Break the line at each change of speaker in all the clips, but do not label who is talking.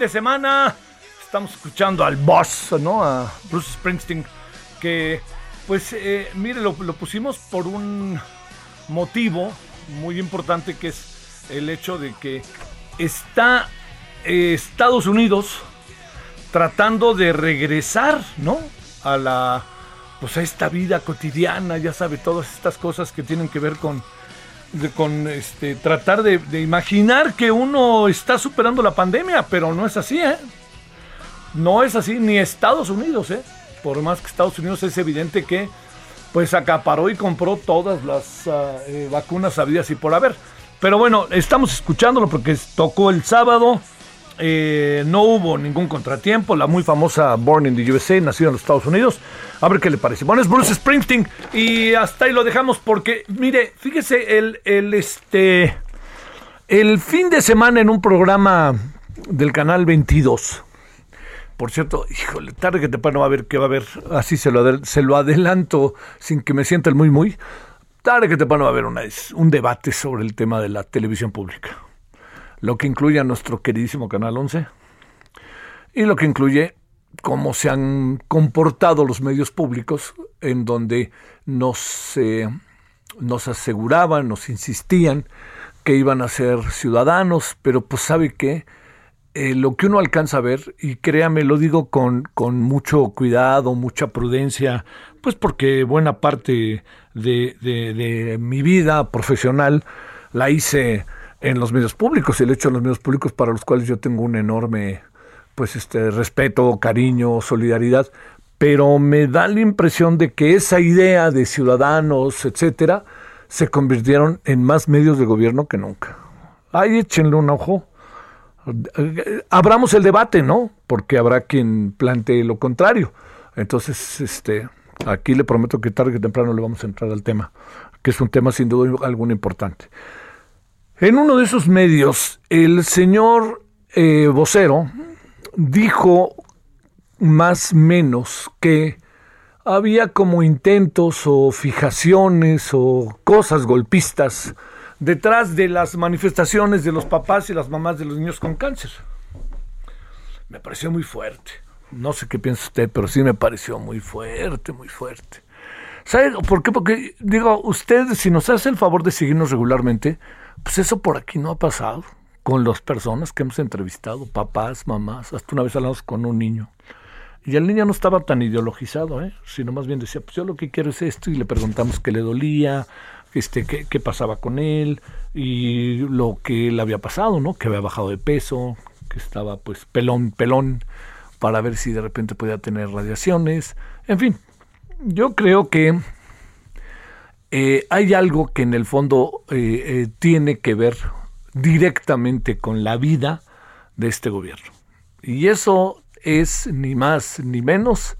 De semana? Estamos escuchando al boss, ¿no? A Bruce Springsteen, que, pues, eh, mire, lo, lo pusimos por un motivo muy importante, que es el hecho de que está eh, Estados Unidos tratando de regresar, ¿no? A la, pues, a esta vida cotidiana, ya sabe, todas estas cosas que tienen que ver con de- con este tratar de, imaginar que uno está superando la pandemia, pero no es así, ¿eh? No es así, ni Estados Unidos, ¿eh? Por más que Estados Unidos es evidente que pues acaparó y compró todas las eh, vacunas habidas y por haber. Pero bueno, estamos escuchándolo porque tocó el sábado. Eh, no hubo ningún contratiempo. La muy famosa Born in the USA, nacida en los Estados Unidos. A ver qué le parece. Bueno, es Bruce Springsteen. Y hasta ahí lo dejamos porque, mire, fíjese, el, el, este, el fin de semana en un programa del canal 22. Por cierto, híjole, tarde que temprano va a ver qué va a haber. Así se lo, se lo adelanto sin que me sienta el muy muy. Tarde que temprano va a haber una, un debate sobre el tema de la televisión pública. Lo que incluye a nuestro queridísimo Canal 11 y lo que incluye cómo se han comportado los medios públicos en donde nos, eh, aseguraban, nos insistían que iban a ser ciudadanos, pero pues sabe que lo que uno alcanza a ver, y créame, lo digo con, con mucho cuidado, mucha prudencia, pues porque buena parte de- de mi vida profesional la hice en los medios públicos, y el hecho en los medios públicos para los cuales yo tengo un enorme pues este respeto, cariño, solidaridad, pero me da la impresión de que esa idea de ciudadanos, etcétera, se convirtieron en más medios de gobierno que nunca. Ahí échenle un ojo. Abramos el debate, ¿no? Porque habrá quien plantee lo contrario. Entonces, este, aquí le prometo que tarde que temprano le vamos a entrar al tema, que es un tema sin duda alguna importante. En uno de esos medios, el señor eh, vocero dijo más menos que había como intentos o fijaciones o cosas golpistas detrás de las manifestaciones de los papás y las mamás de los niños con cáncer. Me pareció muy fuerte. No sé qué piensa usted, pero sí me pareció muy fuerte, muy fuerte. ¿Sabe por qué? Porque, digo, usted, si nos hace el favor de seguirnos regularmente, pues eso por aquí no ha pasado con las personas que hemos entrevistado, papás, mamás, hasta una vez hablamos con un niño. Y el niño no estaba tan ideologizado, ¿eh? sino más bien decía, pues yo lo que quiero es esto, y le preguntamos qué le dolía, este, qué, qué pasaba con él, y lo que le había pasado, ¿no? Que había bajado de peso, que estaba pues pelón, pelón, para ver si de repente podía tener radiaciones. En fin, yo creo que eh, hay algo que en el fondo eh, eh, tiene que ver directamente con la vida de este gobierno. Y eso es ni más ni menos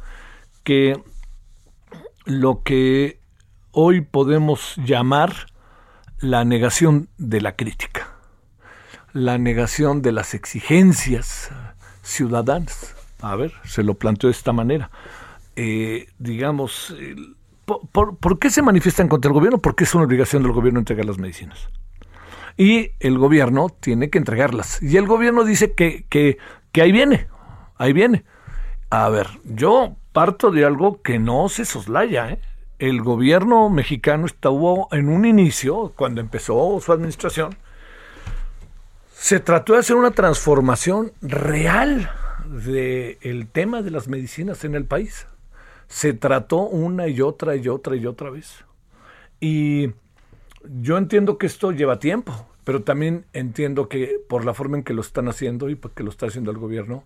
que lo que hoy podemos llamar la negación de la crítica, la negación de las exigencias ciudadanas. A ver, se lo planteo de esta manera. Digamos, por, qué se manifiestan contra el gobierno? Porque es una obligación del gobierno entregar las medicinas. Y el gobierno tiene que entregarlas. Y el gobierno dice que, que, que ahí viene, ahí viene. A ver, yo parto de algo que no se soslaya. ¿eh? El gobierno mexicano estuvo en un inicio, cuando empezó su administración, se trató de hacer una transformación real del tema de las medicinas en el país. Se trató una y otra y otra y otra vez. Y yo entiendo que esto lleva tiempo, pero también entiendo que por la forma en que lo están haciendo y porque lo está haciendo el gobierno,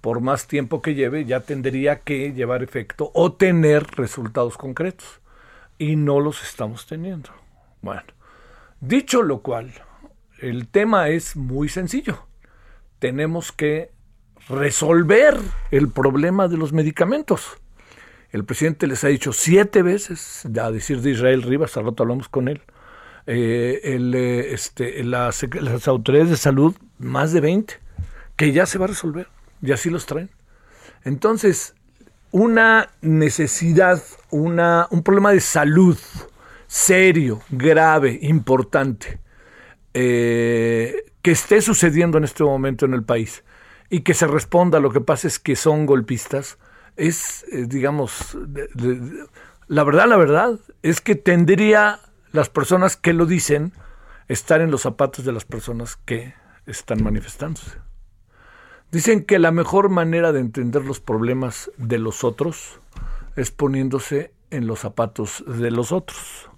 por más tiempo que lleve, ya tendría que llevar efecto o tener resultados concretos. Y no los estamos teniendo. Bueno, dicho lo cual, el tema es muy sencillo. Tenemos que resolver el problema de los medicamentos. El presidente les ha dicho siete veces, a decir de Israel Rivas, al rato hablamos con él, eh, el, eh, este, las, autoridades de salud, más de 20, que ya se va a resolver, y así los traen. Entonces, una necesidad, una, un problema de salud serio, grave, importante, eh, que esté sucediendo en este momento en el país y que se responda, lo que pasa es que son golpistas, es, eh, digamos, la verdad, la verdad, es que tendría las personas que lo dicen estar en los zapatos de las personas que están manifestándose. Dicen que la mejor manera de entender los problemas de los otros es poniéndose en los zapatos de los otros.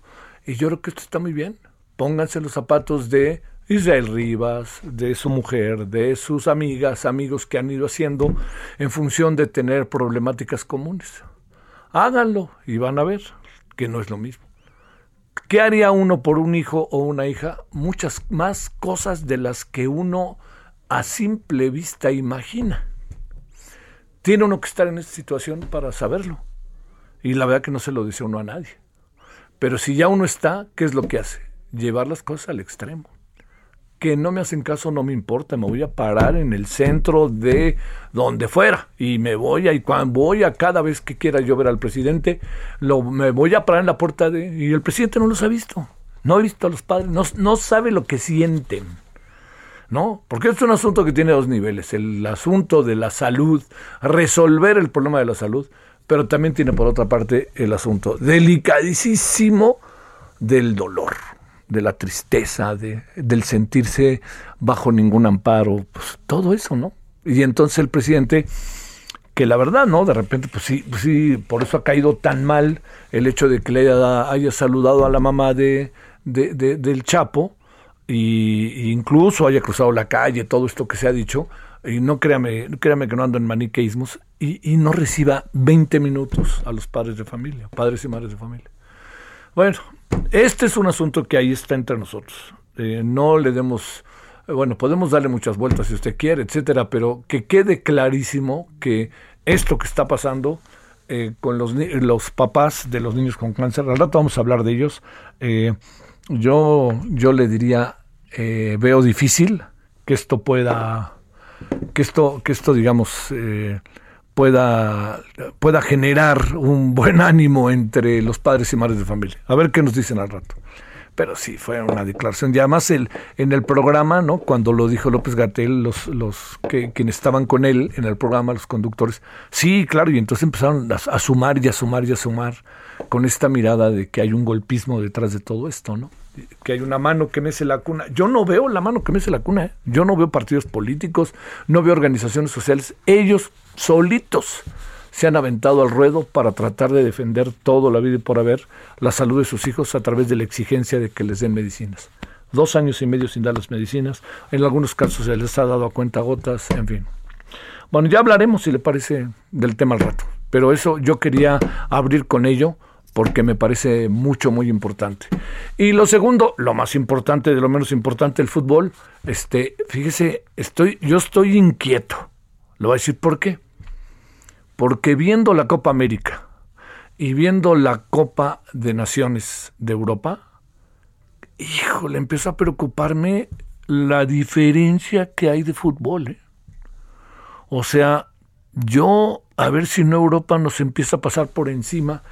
Y yo creo que esto está muy bien. Pónganse los zapatos de Israel Rivas, de su mujer, de sus amigas, amigos que han ido haciendo en función de tener problemáticas comunes. Háganlo y van a ver que no es lo mismo. ¿Qué haría uno por un hijo o una hija? Muchas más cosas de las que uno a simple vista imagina. Tiene uno que estar en esta situación para saberlo. Y la verdad que no se lo dice uno a nadie. Pero si ya uno está, ¿qué es lo que hace? Llevar las cosas al extremo que no me hacen caso no me importa, me voy a parar en el centro de donde fuera y me voy a, y cuando voy a cada vez que quiera yo ver al presidente, lo, me voy a parar en la puerta de, y el presidente no los ha visto, no ha visto a los padres, no, no sabe lo que sienten. ¿No? Porque es un asunto que tiene dos niveles, el asunto de la salud, resolver el problema de la salud, pero también tiene por otra parte el asunto delicadísimo del dolor de la tristeza, de, del sentirse bajo ningún amparo, pues todo eso, ¿no? Y entonces el presidente, que la verdad, ¿no? De repente, pues sí, pues sí, por eso ha caído tan mal el hecho de que le haya, saludado a la mamá de, de, del Chapo, y, incluso haya cruzado la calle, todo esto que se ha dicho, y no créame, créame que no ando en maniqueísmos, y, y no reciba 20 minutos a los padres de familia, padres y madres de familia. Bueno, este es un asunto que ahí está entre nosotros. Eh, no le demos, eh, bueno, podemos darle muchas vueltas si usted quiere, etcétera, pero que quede clarísimo que esto que está pasando eh, con los, los papás de los niños con cáncer, al rato vamos a hablar de ellos. yo, yo le diría, veo difícil que esto pueda, que esto, que esto digamos, pueda, pueda generar un buen ánimo entre los padres y madres de familia. A ver qué nos dicen al rato. Pero sí, fue una declaración. Y además el, en el programa, ¿no? Cuando lo dijo López Gatel, los, los que quienes estaban con él en el programa, los conductores, sí, claro, y entonces empezaron a, a sumar y a sumar y a sumar con esta mirada de que hay un golpismo detrás de todo esto, ¿no? que hay una mano que mece la cuna. Yo no veo la mano que mece la cuna. ¿eh? Yo no veo partidos políticos, no veo organizaciones sociales. Ellos solitos se han aventado al ruedo para tratar de defender todo la vida y por haber la salud de sus hijos a través de la exigencia de que les den medicinas. Dos años y medio sin dar las medicinas. En algunos casos se les ha dado a cuenta gotas, en fin. Bueno, ya hablaremos, si le parece, del tema al rato. Pero eso yo quería abrir con ello porque me parece mucho, muy importante. Y lo segundo, lo más importante de lo menos importante, el fútbol, este, fíjese, estoy, yo estoy inquieto. Lo voy a decir por qué. Porque viendo la Copa América y viendo la Copa de Naciones de Europa, híjole, empieza a preocuparme la diferencia que hay de fútbol. ¿eh? O sea, yo, a ver si no Europa nos empieza a pasar por encima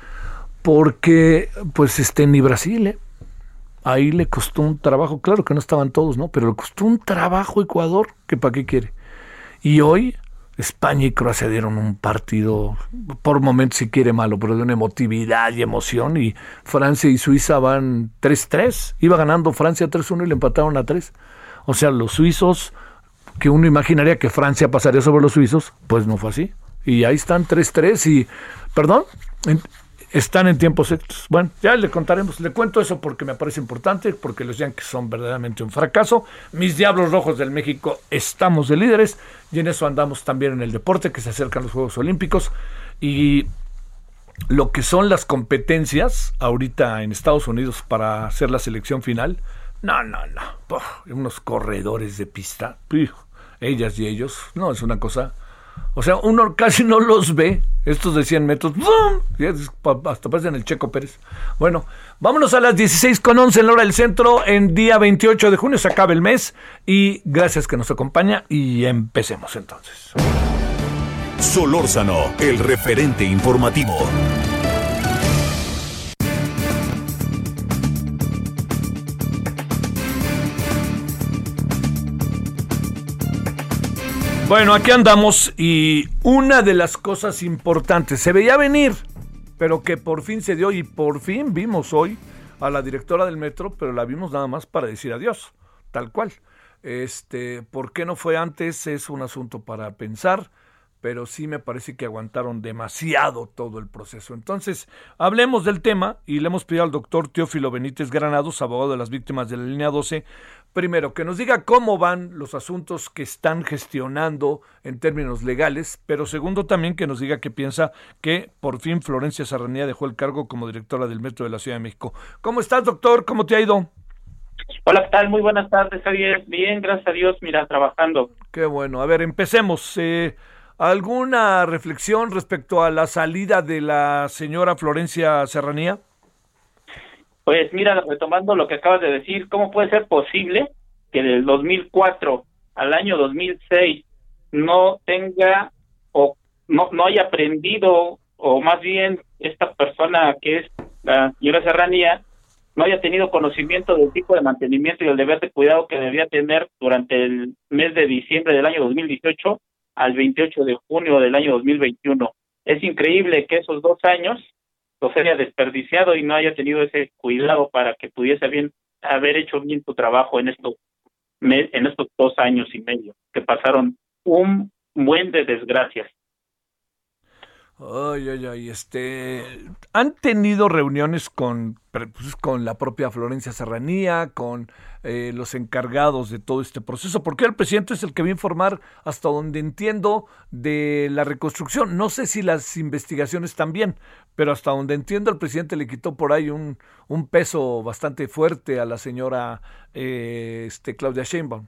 porque pues este ni Brasil, ¿eh? ahí le costó un trabajo, claro que no estaban todos, ¿no? Pero le costó un trabajo Ecuador, que para qué quiere. Y hoy España y Croacia dieron un partido, por momentos si quiere malo, pero de una emotividad y emoción. Y Francia y Suiza van 3-3. Iba ganando Francia 3-1 y le empataron a 3. O sea, los suizos, que uno imaginaría que Francia pasaría sobre los suizos, pues no fue así. Y ahí están 3-3 y, perdón, están en tiempos extras. Bueno, ya le contaremos, le cuento eso porque me parece importante, porque los Yankees son verdaderamente un fracaso. Mis Diablos Rojos del México estamos de líderes y en eso andamos también en el deporte, que se acercan los Juegos Olímpicos. Y lo que son las competencias ahorita en Estados Unidos para hacer la selección final, no, no, no, unos corredores de pista, ellas y ellos, no, es una cosa o sea, uno casi no los ve, estos de 100 metros, hasta parecen el Checo Pérez. Bueno, vámonos a las 16 con 11 en la hora del centro, en día 28 de junio se acaba el mes y gracias que nos acompaña y empecemos entonces.
Solórzano, el referente informativo.
Bueno, aquí andamos y una de las cosas importantes, se veía venir, pero que por fin se dio y por fin vimos hoy a la directora del metro, pero la vimos nada más para decir adiós, tal cual. Este, ¿por qué no fue antes? Es un asunto para pensar pero sí me parece que aguantaron demasiado todo el proceso. Entonces, hablemos del tema y le hemos pedido al doctor Teófilo Benítez Granados, abogado de las víctimas de la línea 12, primero que nos diga cómo van los asuntos que están gestionando en términos legales, pero segundo también que nos diga qué piensa que por fin Florencia Serranía dejó el cargo como directora del Metro de la Ciudad de México. ¿Cómo estás, doctor? ¿Cómo te ha ido?
Hola, ¿qué tal? Muy buenas tardes, Javier. Bien, gracias a Dios, mira, trabajando.
Qué bueno. A ver, empecemos. Eh, ¿Alguna reflexión respecto a la salida de la señora Florencia Serranía?
Pues mira, retomando lo que acabas de decir, ¿cómo puede ser posible que del 2004 al año 2006 no tenga o no, no haya aprendido, o más bien esta persona que es la señora Serranía, no haya tenido conocimiento del tipo de mantenimiento y el deber de cuidado que debía tener durante el mes de diciembre del año 2018 al 28 de junio del año 2021. Es increíble que esos dos años los haya desperdiciado y no haya tenido ese cuidado para que pudiese bien haber hecho bien su trabajo en estos en estos dos años y medio que pasaron un buen de desgracias.
Ay, ay, ay, este, ¿han tenido reuniones con, pues, con la propia Florencia Serranía, con eh, los encargados de todo este proceso? Porque el presidente es el que va a informar, hasta donde entiendo, de la reconstrucción. No sé si las investigaciones también, pero hasta donde entiendo, el presidente le quitó por ahí un, un peso bastante fuerte a la señora eh, este, Claudia Sheinbaum.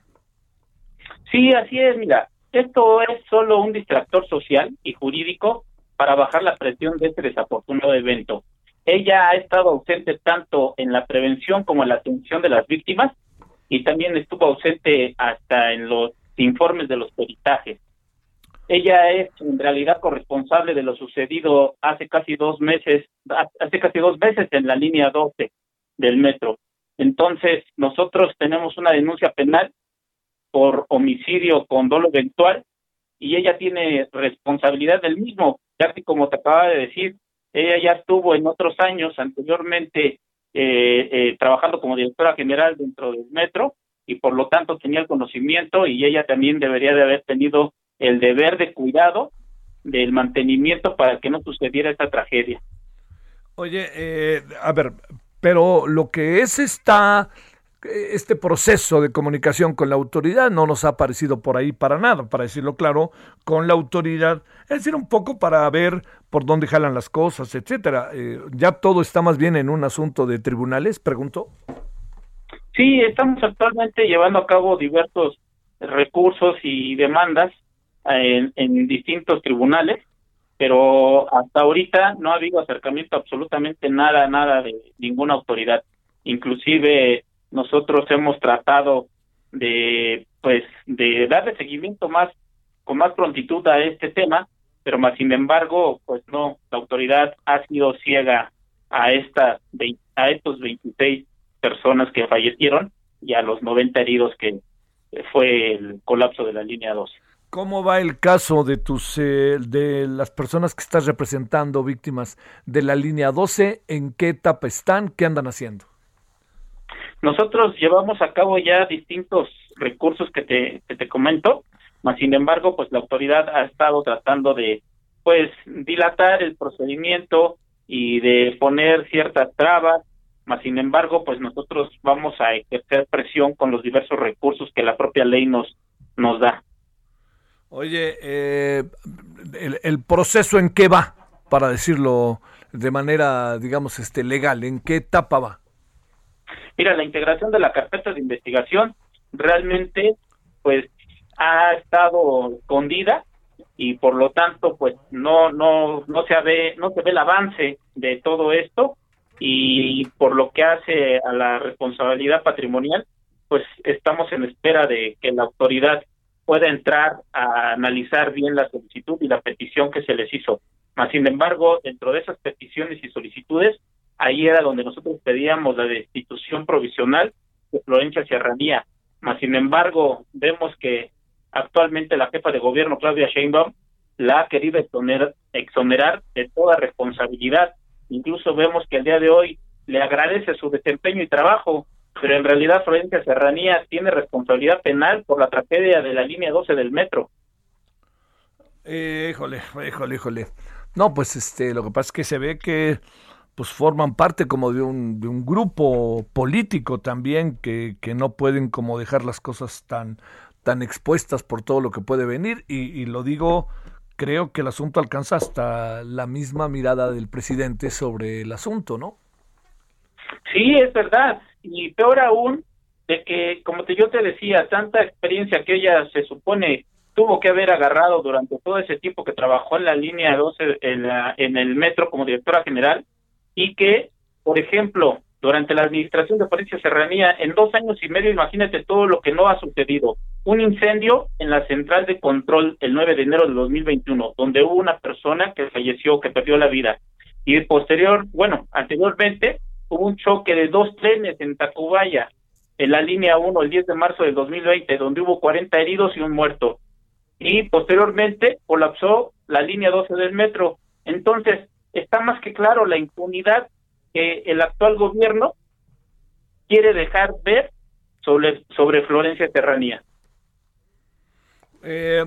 Sí, así es, mira, esto es solo un distractor social y jurídico para bajar la presión de este desafortunado evento. Ella ha estado ausente tanto en la prevención como en la atención de las víctimas y también estuvo ausente hasta en los informes de los peritajes. ella es en realidad corresponsable de lo sucedido hace casi dos meses, hace casi dos meses en la línea 12 del metro. Entonces, nosotros tenemos una denuncia penal por homicidio con dolo eventual y ella tiene responsabilidad del mismo, ya que como te acaba de decir, ella ya estuvo en otros años anteriormente eh, eh, trabajando como directora general dentro del metro y por lo tanto tenía el conocimiento y ella también debería de haber tenido el deber de cuidado del mantenimiento para que no sucediera esta tragedia.
Oye, eh, a ver, pero lo que es esta este proceso de comunicación con la autoridad no nos ha parecido por ahí para nada, para decirlo claro, con la autoridad, es decir, un poco para ver por dónde jalan las cosas, etcétera. Eh, ya todo está más bien en un asunto de tribunales, pregunto.
Sí, estamos actualmente llevando a cabo diversos recursos y demandas en, en distintos tribunales, pero hasta ahorita no ha habido acercamiento absolutamente nada, nada de ninguna autoridad. Inclusive nosotros hemos tratado de pues de darle seguimiento más con más prontitud a este tema pero más sin embargo pues no la autoridad ha sido ciega a esta a estos 26 personas que fallecieron y a los 90 heridos que fue el colapso de la línea 12
¿Cómo va el caso de tus eh, de las personas que estás representando víctimas de la línea 12? ¿En qué etapa están? ¿Qué andan haciendo?
Nosotros llevamos a cabo ya distintos recursos que te, comento, mas sin embargo, pues la autoridad ha estado tratando de pues dilatar el procedimiento y de poner ciertas trabas, mas sin embargo, pues nosotros vamos a ejercer presión con los diversos recursos que la propia ley nos nos da.
Oye, eh, el, el, proceso en qué va, para decirlo de manera, digamos, este legal, ¿en qué etapa va?
Mira, la integración de la carpeta de investigación realmente, pues, ha estado escondida y por lo tanto, pues, no, no, no se ve, no se ve el avance de todo esto y por lo que hace a la responsabilidad patrimonial, pues, estamos en espera de que la autoridad pueda entrar a analizar bien la solicitud y la petición que se les hizo. Mas, sin embargo, dentro de esas peticiones y solicitudes, ahí era donde nosotros pedíamos la destitución provisional de Florencia Serranía. Mas, sin embargo, vemos que actualmente la jefa de gobierno, Claudia Sheinbaum, la ha querido exonerar, de toda responsabilidad. Incluso vemos que el día de hoy le agradece su desempeño y trabajo, pero en realidad Florencia Serranía tiene responsabilidad penal por la tragedia de la línea 12 del metro.
híjole, híjole, híjole. No, pues este, lo que pasa es que se ve que pues forman parte como de un, de un grupo político también que, que, no pueden como dejar las cosas tan, tan expuestas por todo lo que puede venir y, lo digo, creo que el asunto alcanza hasta la misma mirada del presidente sobre el asunto, ¿no?
Sí, es verdad. Y peor aún, de que, como te, yo te decía, tanta experiencia que ella se supone tuvo que haber agarrado durante todo ese tiempo que trabajó en la línea 12 en, la, en el metro como directora general, y que, por ejemplo, durante la administración de Florencia Serranía, en dos años y medio, imagínate todo lo que no ha sucedido. Un incendio en la central de control el 9 de enero de 2021, donde hubo una persona que falleció, que perdió la vida. Y posterior, bueno, anteriormente hubo un choque de dos trenes en Tacubaya, en la línea 1, el 10 de marzo del 2020, donde hubo 40 heridos y un muerto. Y posteriormente colapsó la línea 12 del metro. Entonces, está más que claro la impunidad que el actual gobierno quiere dejar ver sobre, sobre Florencia Terranía.
Eh,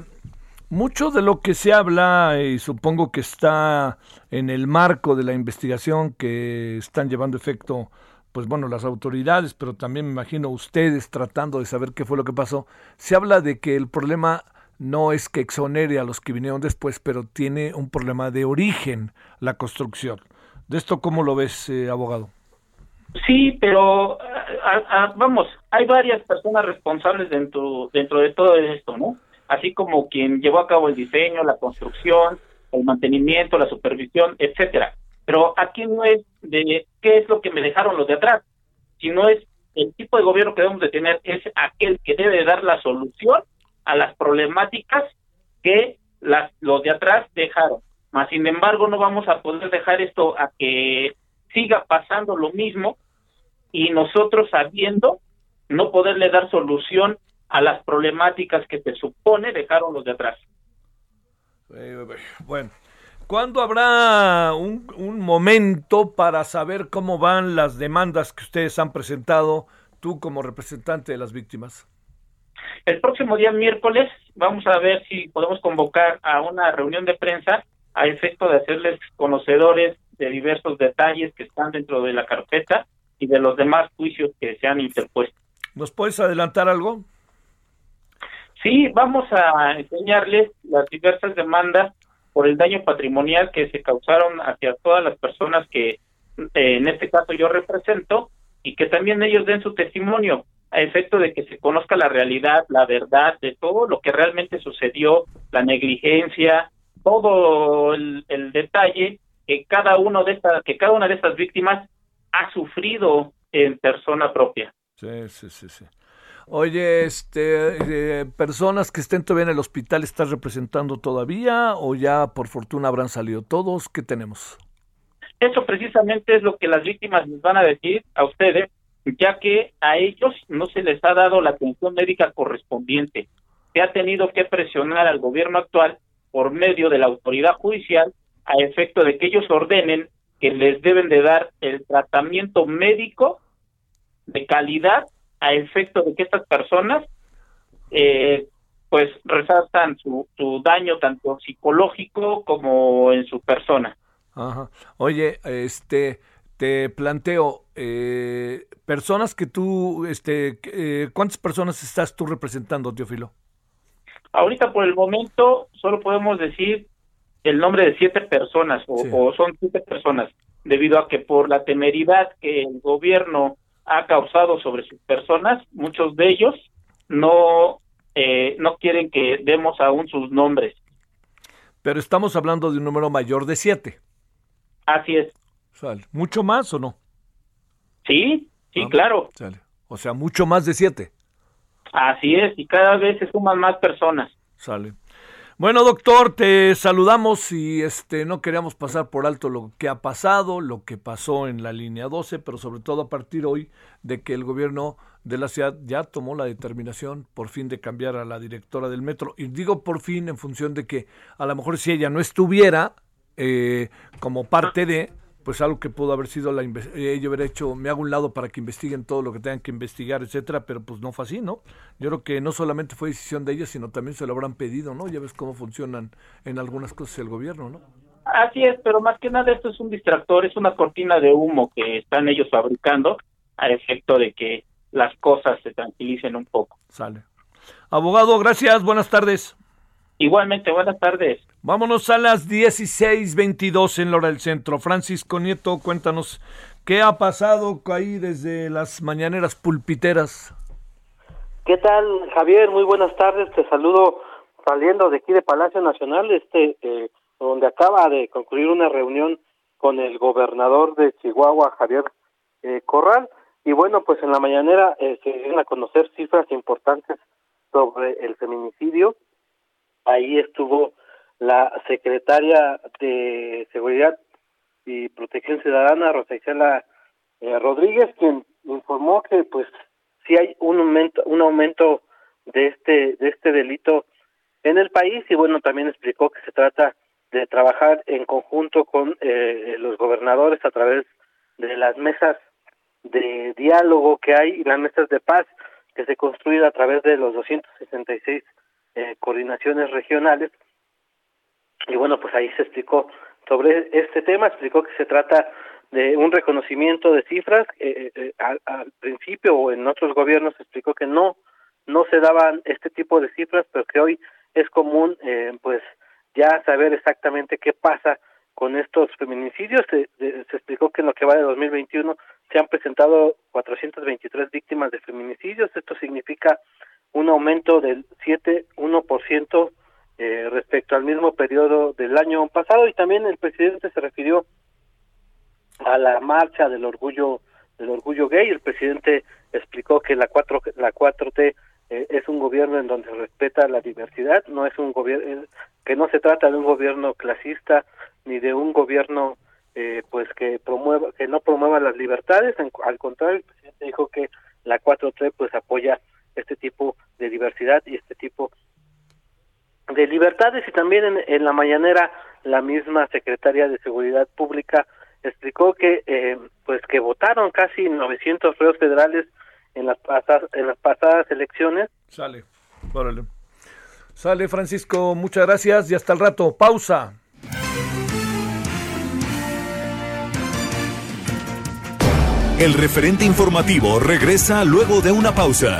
mucho de lo que se habla, y supongo que está en el marco de la investigación que están llevando efecto, pues bueno, las autoridades, pero también me imagino ustedes tratando de saber qué fue lo que pasó, se habla de que el problema no es que exonere a los que vinieron después, pero tiene un problema de origen la construcción. ¿De esto cómo lo ves, eh, abogado?
Sí, pero vamos, hay varias personas responsables dentro, dentro de todo esto, ¿no? Así como quien llevó a cabo el diseño, la construcción, el mantenimiento, la supervisión, etcétera. Pero aquí no es de qué es lo que me dejaron los de atrás, sino es el tipo de gobierno que debemos de tener es aquel que debe dar la solución a las problemáticas que las, los de atrás dejaron. Mas, sin embargo, no vamos a poder dejar esto a que siga pasando lo mismo y nosotros sabiendo no poderle dar solución a las problemáticas que se supone dejaron los de atrás.
Eh, Bueno, ¿cuándo habrá un, un momento para saber cómo van las demandas que ustedes han presentado, tú como representante de las víctimas?
El próximo día miércoles vamos a ver si podemos convocar a una reunión de prensa a efecto de hacerles conocedores de diversos detalles que están dentro de la carpeta y de los demás juicios que se han interpuesto.
¿Nos puedes adelantar algo?
Sí, vamos a enseñarles las diversas demandas por el daño patrimonial que se causaron hacia todas las personas que eh, en este caso yo represento y que también ellos den su testimonio a efecto de que se conozca la realidad, la verdad de todo lo que realmente sucedió, la negligencia, todo el, detalle que cada uno de estas que cada una de estas víctimas ha sufrido en persona propia.
Sí, sí, sí, sí. Oye, este, eh, personas que estén todavía en el hospital, ¿estás representando todavía o ya por fortuna habrán salido todos? ¿Qué tenemos?
Eso precisamente es lo que las víctimas les van a decir a ustedes, ya que a ellos no se les ha dado la atención médica correspondiente. Se ha tenido que presionar al gobierno actual por medio de la autoridad judicial a efecto de que ellos ordenen que les deben de dar el tratamiento médico de calidad a efecto de que estas personas eh, pues resaltan su, su daño tanto psicológico como en su persona.
Ajá. Oye, este, te planteo, eh, personas que tú, este, eh, ¿cuántas personas estás tú representando, Teófilo?
Ahorita por el momento solo podemos decir el nombre de siete personas o,
Sí.
o son siete personas debido a que por la temeridad que el gobierno ha causado sobre sus personas, muchos de ellos no eh, no quieren que demos aún sus nombres.
Pero estamos hablando de un número mayor de siete.
Así es.
Sale. ¿Mucho más o no?
Sí, sí,
Ah.
claro.
Sale. O sea, mucho más de siete.
Así es. Y cada vez se suman más personas.
Sale. Bueno, doctor, te saludamos y este no queríamos pasar por alto lo que ha pasado, lo que pasó en la línea 12, pero sobre todo a partir hoy de que el gobierno de la ciudad ya tomó la determinación por fin de cambiar a la directora del metro. Y digo por fin en función de que a lo mejor si ella no estuviera eh, como parte de, pues algo que pudo haber sido la eh, ella hubiera hecho, me hago un lado para que investiguen todo lo que tengan que investigar, etcétera, pero pues no fue así, ¿no? Yo creo que no solamente fue decisión de ella, sino también se lo habrán pedido, ¿no? Ya ves cómo funcionan en algunas cosas el gobierno, ¿no?
Así es, pero más que nada esto es un distractor, es una cortina de humo que están ellos fabricando a efecto de que las cosas se tranquilicen un poco.
Sale. Abogado, gracias, buenas tardes.
Igualmente, buenas tardes.
Vámonos a las 16:22 en Lora del Centro. Francisco Nieto, cuéntanos qué ha pasado ahí desde las mañaneras pulpiteras.
¿Qué tal, Javier? Muy buenas tardes. Te saludo saliendo de aquí de Palacio Nacional, este, eh, donde acaba de concluir una reunión con el gobernador de Chihuahua, Javier eh, Corral. Y bueno, pues en la mañanera eh, se dieron a conocer cifras importantes sobre el feminicidio. Ahí estuvo la secretaria de Seguridad y Protección Ciudadana, Rosa Isela eh, Rodríguez, quien informó que pues sí hay un aumento, un aumento de este, de este delito en el país y bueno, también explicó que se trata de trabajar en conjunto con eh, los gobernadores a través de las mesas de diálogo que hay y las mesas de paz que se construyen a través de los 266 eh, coordinaciones regionales. Y bueno, pues ahí se explicó sobre este tema, explicó que se trata de un reconocimiento de cifras. eh, eh, al, al principio o en otros gobiernos se explicó que no no se daban este tipo de cifras, pero que hoy es común, eh, pues ya saber exactamente qué pasa con estos feminicidios. Se, de- se explicó que en lo que va de 2021 se han presentado 423 víctimas de feminicidios. Esto significa un aumento del 7,1% eh, respecto al mismo periodo del año pasado. Y también el presidente se refirió a la marcha del orgullo del orgullo gay. El presidente explicó que la 4 la 4T eh, es un gobierno en donde respeta la diversidad, no es un gobierno que no se trata de un gobierno clasista ni de un gobierno eh, pues que promueva que no promueva las libertades en- al contrario el presidente dijo que la 4T pues apoya este tipo de diversidad y este tipo de libertades y también en, en la mañanera la misma secretaria de seguridad pública explicó que eh, pues que votaron casi 900 reos federales en las pasadas en las pasadas elecciones
Sale. Órale. Sale, Francisco. Muchas gracias y hasta el rato. Pausa.
El referente informativo regresa luego de una pausa.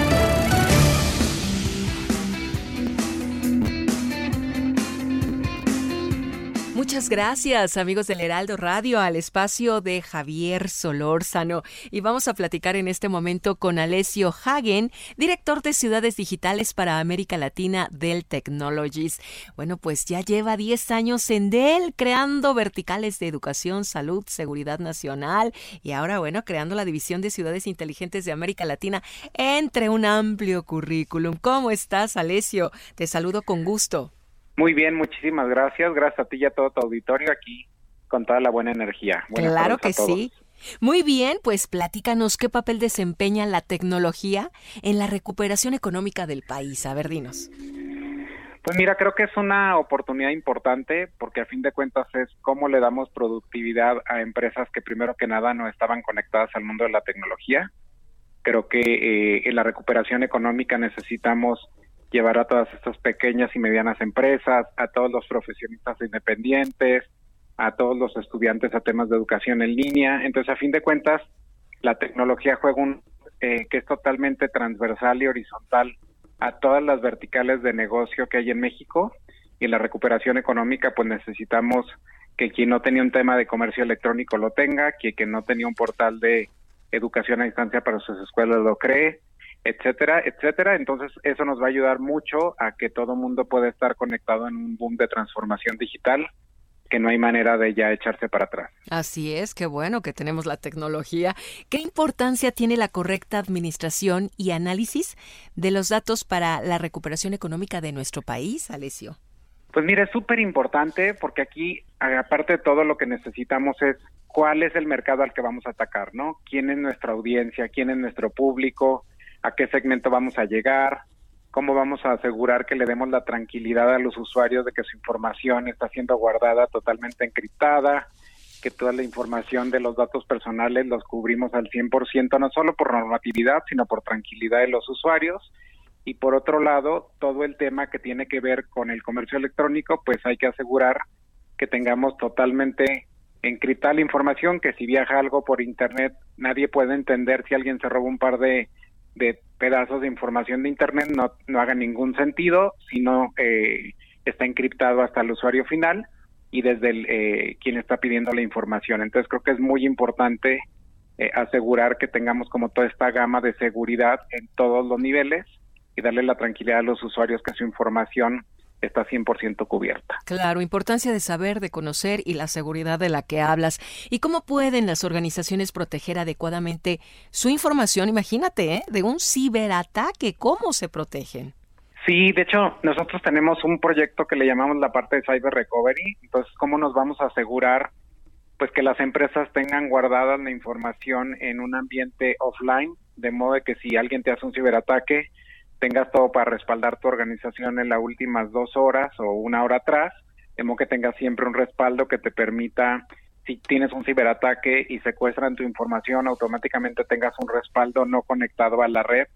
Muchas gracias, amigos del Heraldo Radio, al espacio de Javier Solórzano. Y vamos a platicar en este momento con Alessio Hagen, director de Ciudades Digitales para América Latina del Technologies. Bueno, pues ya lleva 10 años en Dell, creando verticales de educación, salud, seguridad nacional y ahora, bueno, creando la División de Ciudades Inteligentes de América Latina entre un amplio currículum. ¿Cómo estás, Alessio? Te saludo con gusto.
Muy bien, muchísimas gracias. Gracias a ti y a todo tu auditorio aquí con toda la buena energía. Buenas
Claro que sí. Muy bien, pues platícanos qué papel desempeña la tecnología en la recuperación económica del país. A ver, dinos.
Pues mira, creo que es una oportunidad importante porque a fin de cuentas es cómo le damos productividad a empresas que primero que nada no estaban conectadas al mundo de la tecnología. Creo que eh, en la recuperación económica necesitamos llevar a todas estas pequeñas y medianas empresas, a todos los profesionistas independientes, a todos los estudiantes a temas de educación en línea. Entonces, a fin de cuentas, la tecnología juega un eh, que es totalmente transversal y horizontal a todas las verticales de negocio que hay en México y en la recuperación económica pues necesitamos que quien no tenía un tema de comercio electrónico lo tenga, que quien no tenía un portal de educación a distancia para sus escuelas lo cree, etcétera, etcétera. Entonces eso nos va a ayudar mucho a que todo mundo pueda estar conectado en un boom de transformación digital que no hay manera de ya echarse para atrás.
Así es, qué bueno que tenemos la tecnología. ¿Qué importancia tiene la correcta administración y análisis de los datos para la recuperación económica de nuestro país, Alessio?
Pues mira, es súper importante porque aquí, aparte de todo, lo que necesitamos es cuál es el mercado al que vamos a atacar, ¿no? ¿Quién es nuestra audiencia? ¿Quién es nuestro público? ¿A qué segmento vamos a llegar? ¿Cómo vamos a asegurar que le demos la tranquilidad a los usuarios de que su información está siendo guardada totalmente encriptada? Que toda la información de los datos personales los cubrimos al 100%, no solo por normatividad, sino por tranquilidad de los usuarios y por otro lado, todo el tema que tiene que ver con el comercio electrónico, pues hay que asegurar que tengamos totalmente encriptada la información, que si viaja algo por internet, nadie puede entender si alguien se roba un par de, de pedazos de información de internet, no, no haga ningún sentido, sino eh, está encriptado hasta el usuario final y desde el, eh, quien está pidiendo la información. Entonces creo que es muy importante eh, asegurar que tengamos como toda esta gama de seguridad en todos los niveles y darle la tranquilidad a los usuarios que su información está 100% cubierta.
Claro, importancia de saber, de conocer y la seguridad de la que hablas. ¿Y cómo pueden las organizaciones proteger adecuadamente su información? Imagínate, ¿eh? de un ciberataque, ¿cómo se protegen?
Sí, de hecho, nosotros tenemos un proyecto que le llamamos la parte de Cyber Recovery. Entonces, ¿cómo nos vamos a asegurar pues que las empresas tengan guardada la información en un ambiente offline, de modo que si alguien te hace un ciberataque, tengas todo para respaldar tu organización en las últimas dos horas o una hora atrás, de modo que tengas siempre un respaldo que te permita, si tienes un ciberataque y secuestran tu información, automáticamente tengas un respaldo no conectado a la red,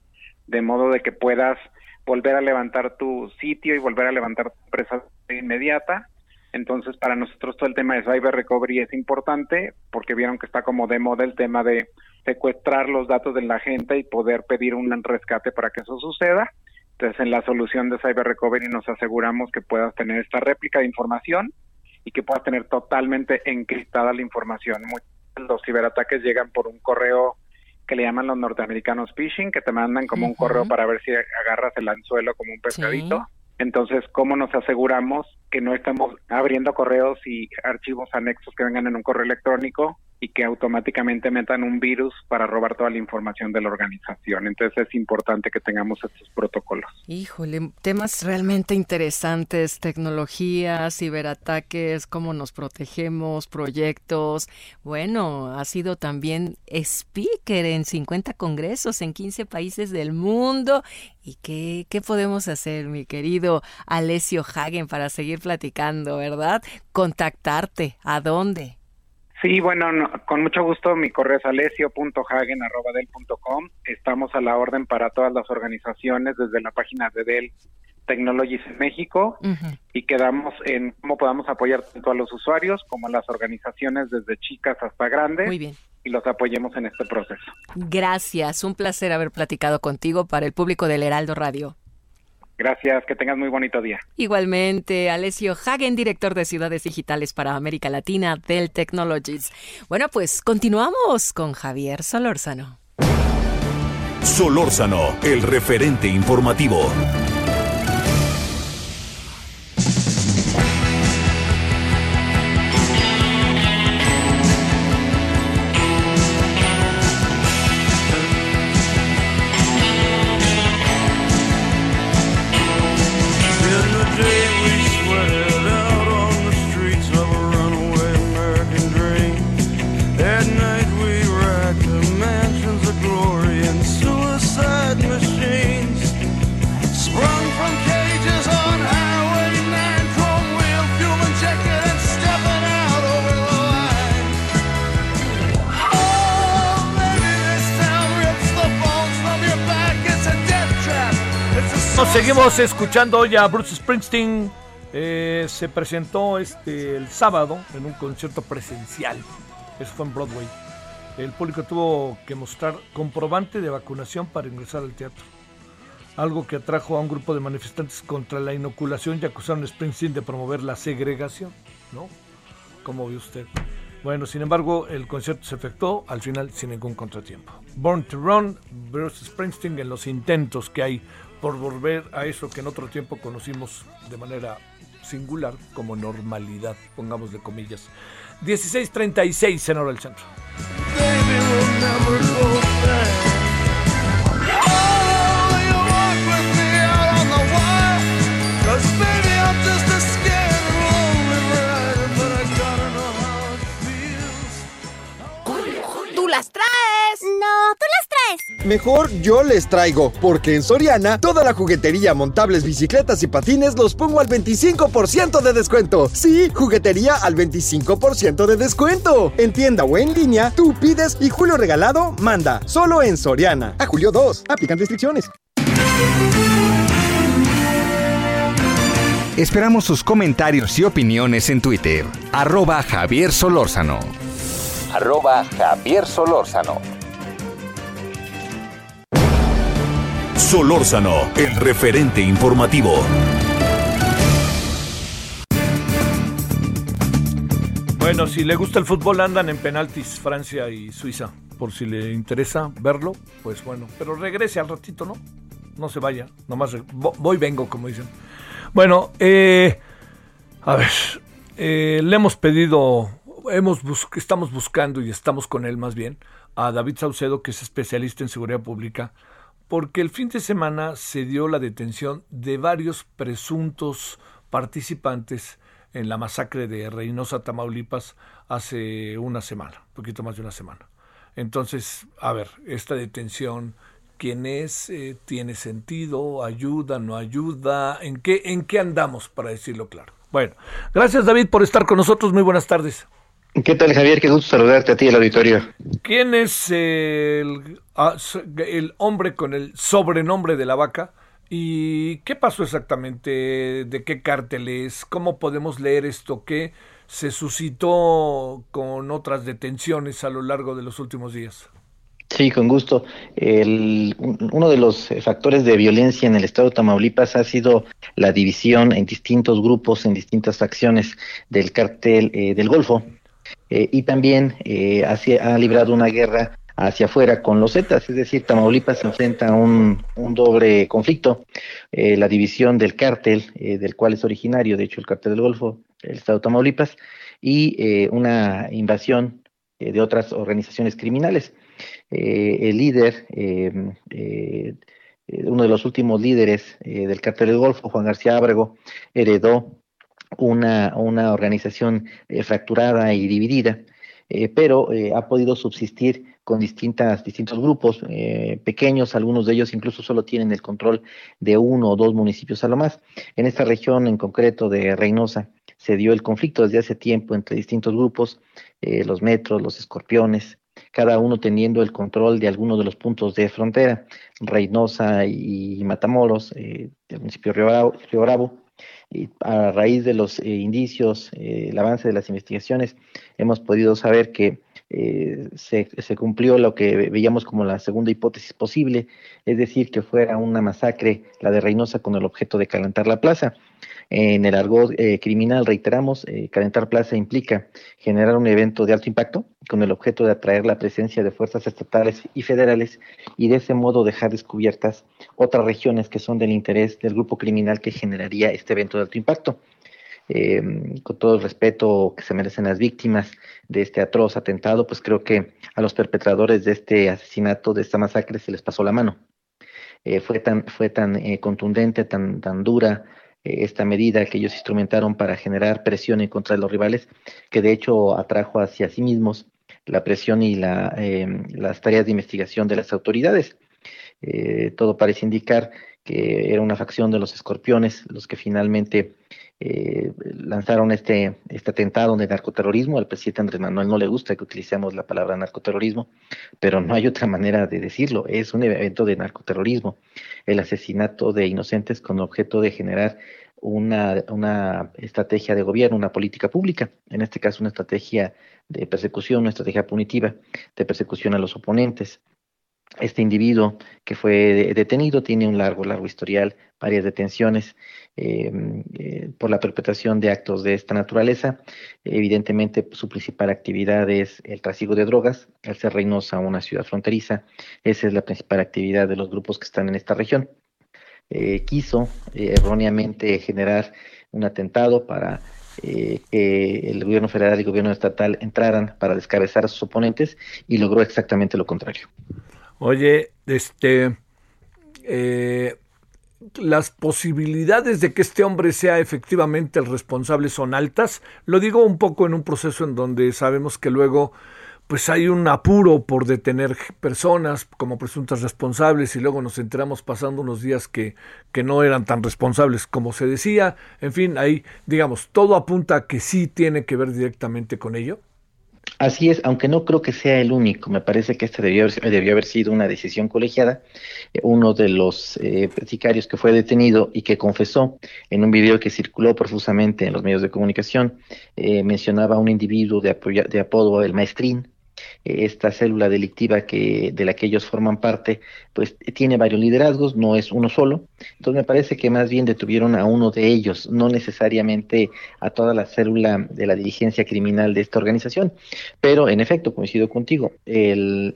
de modo de que puedas volver a levantar tu sitio y volver a levantar tu empresa de inmediata. Entonces, para nosotros todo el tema de Cyber Recovery es importante porque vieron que está como de moda el tema de secuestrar los datos de la gente y poder pedir un rescate para que eso suceda. Entonces, en la solución de Cyber Recovery nos aseguramos que puedas tener esta réplica de información y que puedas tener totalmente encriptada la información. Muchos de los ciberataques llegan por un correo que le llaman los norteamericanos phishing, que te mandan como un correo para ver si agarras el anzuelo como un pescadito. Entonces, ¿cómo nos aseguramos que no estamos abriendo correos y archivos anexos que vengan en un correo electrónico y que automáticamente metan un virus para robar toda la información de la organización. Entonces es importante que tengamos estos protocolos.
Híjole, temas realmente interesantes, tecnología, ciberataques, cómo nos protegemos, proyectos. Bueno, ha sido también speaker en 50 congresos en 15 países del mundo. ¿Y qué, qué podemos hacer, mi querido Alessio Hagen, para seguir platicando, verdad? Contactarte. ¿A dónde?
Sí, bueno, no, con mucho gusto. Mi correo es alesio.hagen.com. Estamos a la orden para todas las organizaciones desde la página de Dell Technologies en México y quedamos en cómo podamos apoyar tanto a los usuarios como a las organizaciones desde chicas hasta grandes.
Muy bien.
Y los apoyemos en este proceso.
Gracias, un placer haber platicado contigo para el público del Heraldo Radio.
Gracias, que tengas muy bonito día.
Igualmente, Alessio Hagen, director de Ciudades Digitales para América Latina del Technologies. Bueno, pues continuamos con Javier Solórzano.
Solórzano, el referente informativo.
Nos seguimos escuchando hoy a Bruce Springsteen. Eh, se presentó este el sábado en un concierto presencial. Eso fue en Broadway. El público tuvo que mostrar comprobante de vacunación para ingresar al teatro. Algo que atrajo a un grupo de manifestantes contra la inoculación y acusaron a Springsteen de promover la segregación. ¿No? Como ve usted. Bueno, sin embargo, el concierto se efectuó al final sin ningún contratiempo. Born to Run, Bruce Springsteen en los intentos que hay por volver a eso que en otro tiempo conocimos de manera singular como normalidad, pongamos de comillas. 16:36 en hora del centro.
No, tú las traes.
Mejor yo les traigo, porque en Soriana toda la juguetería, montables, bicicletas y patines los pongo al 25% de descuento. Sí, juguetería al 25% de descuento. En tienda o en línea, tú pides y Julio Regalado manda. Solo en Soriana. A julio 2. Aplican restricciones.
Esperamos sus comentarios y opiniones en Twitter. Arroba Javier Solórzano. Arroba Javier Solórzano.
Solórzano, el referente informativo.
Bueno, si le gusta el fútbol andan en penaltis Francia y Suiza. Por si le interesa verlo, pues bueno. Pero regrese al ratito, ¿no? No se vaya. Nomás voy, vengo, como dicen. Bueno, eh, a ver. eh, le hemos pedido, hemos estamos buscando y estamos con él más bien, a David Saucedo, que es especialista en seguridad pública, porque el fin de semana se dio la detención de varios presuntos participantes en la masacre de Reynosa, Tamaulipas, hace una semana, un poquito más de una semana. Entonces, a ver, esta detención, ¿quién es? Eh, ¿Tiene sentido? ¿Ayuda? ¿No ayuda? ¿En qué, ¿En qué andamos, para decirlo claro? Bueno, gracias David por estar con nosotros. Muy buenas tardes.
¿Qué tal, Javier? Qué gusto saludarte a ti al auditorio.
¿Quién es el, ah, el hombre con el sobrenombre de la vaca? ¿Y qué pasó exactamente? ¿De qué cártel es? ¿Cómo podemos leer esto que se suscitó con otras detenciones a lo largo de los últimos días?
Sí, con gusto. El- un- uno de los eh, factores de violencia en el estado de Tamaulipas ha sido la división en distintos grupos, en distintas facciones del cártel eh, del Golfo. Eh, y también eh, ha librado una guerra hacia afuera con los Zetas, es decir, Tamaulipas se enfrenta a un, doble conflicto, eh, la división del cártel, eh, del cual es originario, de hecho, el cártel del Golfo, el estado de Tamaulipas, y una invasión de otras organizaciones criminales. el líder, uno de los últimos líderes del cártel del Golfo, Juan García Ábrego, heredó una, una organización fracturada y dividida, pero ha podido subsistir con distintas, distintos grupos eh, pequeños, algunos de ellos incluso solo tienen el control de uno o dos municipios a lo más. En esta región en concreto de Reynosa se dio el conflicto desde hace tiempo entre distintos grupos, eh, los metros, los escorpiones, cada uno teniendo el control de algunos de los puntos de frontera, Reynosa y Matamoros, eh, del municipio de Río Bravo, a raíz de los indicios, el avance de las investigaciones, hemos podido saber que eh, se, cumplió lo que veíamos como la segunda hipótesis posible, es decir, que fuera una masacre, la de Reynosa, con el objeto de calentar la plaza. En el argot eh, criminal, reiteramos, eh, calentar plaza implica generar un evento de alto impacto con el objeto de atraer la presencia de fuerzas estatales y federales y de ese modo dejar descubiertas otras regiones que son del interés del grupo criminal que generaría este evento de alto impacto. Eh, con todo el respeto que se merecen las víctimas de este atroz atentado, pues creo que a los perpetradores de este asesinato, de esta masacre, se les pasó la mano. Eh, fue tan, fue tan eh, contundente, tan, tan dura esta medida que ellos instrumentaron para generar presión en contra de los rivales, que de hecho atrajo hacia sí mismos la presión y la, las tareas de investigación de las autoridades. todo parece indicar que era una facción de los escorpiones los que finalmente eh, lanzaron este, este atentado de narcoterrorismo. Al presidente Andrés Manuel no le gusta que utilicemos la palabra narcoterrorismo, pero no hay otra manera de decirlo. Es un evento de narcoterrorismo, el asesinato de inocentes con objeto de generar una, una estrategia de gobierno, una política pública, en este caso una estrategia de persecución, una estrategia punitiva de persecución a los oponentes. Este individuo que fue detenido tiene un largo, largo historial, varias detenciones em, eh, por la perpetración de actos de esta naturaleza. Evidentemente, su principal actividad es el trasiego de drogas, al ser Reynosa una ciudad fronteriza. Esa es la principal actividad de los grupos que están en esta región. Eh, quiso eh, erróneamente generar un atentado para que el gobierno federal y el gobierno estatal entraran para descabezar a sus oponentes y logró exactamente lo contrario.
Oye, este, eh, las posibilidades de que este hombre sea efectivamente el responsable son altas. Lo digo un poco en un proceso en donde sabemos que luego pues hay un apuro por detener personas como presuntas responsables y luego nos enteramos pasando unos días que, que no eran tan responsables como se decía. En fin, ahí digamos, todo apunta a que sí tiene que ver directamente con ello.
Así es, aunque no creo que sea el único, me parece que esta debió, debió haber sido una decisión colegiada. Eh, uno de los eh, sicarios que fue detenido y que confesó en un video que circuló profusamente en los medios de comunicación, eh, mencionaba a un individuo de, de apodo el maestrín, esta célula delictiva que de la que ellos forman parte, pues tiene varios liderazgos, no es uno solo. Entonces me parece que más bien detuvieron a uno de ellos, no necesariamente a toda la célula de la dirigencia criminal de esta organización. Pero en efecto, coincido contigo, el,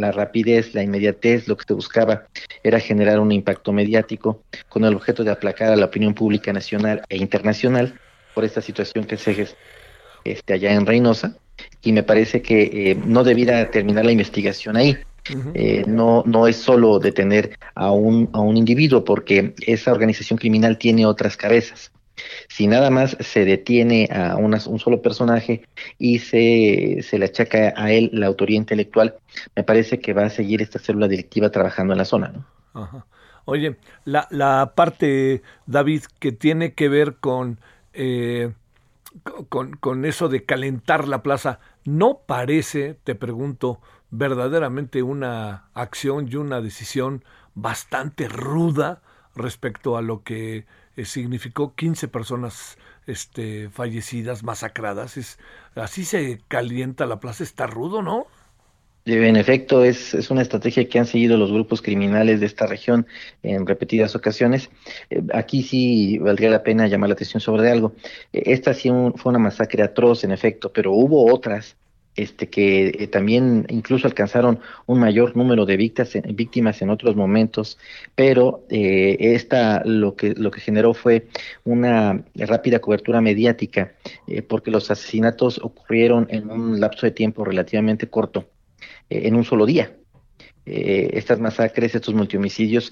la rapidez, la inmediatez, lo que se buscaba era generar un impacto mediático con el objeto de aplacar a la opinión pública nacional e internacional por esta situación que se este, allá en Reynosa y me parece que eh, no debiera terminar la investigación ahí. Eh, no, no es solo detener a un, a un individuo, porque esa organización criminal tiene otras cabezas. Si nada más se detiene a un solo personaje y se, se le achaca a él la autoría intelectual, me parece que va a seguir esta célula directiva trabajando en la zona. ¿no?
Oye, la, la parte, David, que tiene que ver con eh, con, con eso de calentar la plaza, ¿no parece, te pregunto, verdaderamente una acción y una decisión bastante ruda respecto a lo que eh, significó 15 personas este, fallecidas, masacradas? Es, así se calienta la plaza, está rudo, ¿no?
En efecto, es, es, una estrategia que han seguido los grupos criminales de esta región en repetidas ocasiones. Eh, aquí sí valdría la pena llamar la atención sobre algo. Eh, esta sí fue una masacre atroz, en efecto, pero hubo otras este, que eh, también incluso alcanzaron un mayor número de víctimas, víctimas en otros momentos, pero eh, esta lo que, lo que generó fue una rápida cobertura mediática, eh, porque los asesinatos ocurrieron en un lapso de tiempo relativamente corto, en un solo día. estas masacres, estos multihomicidios,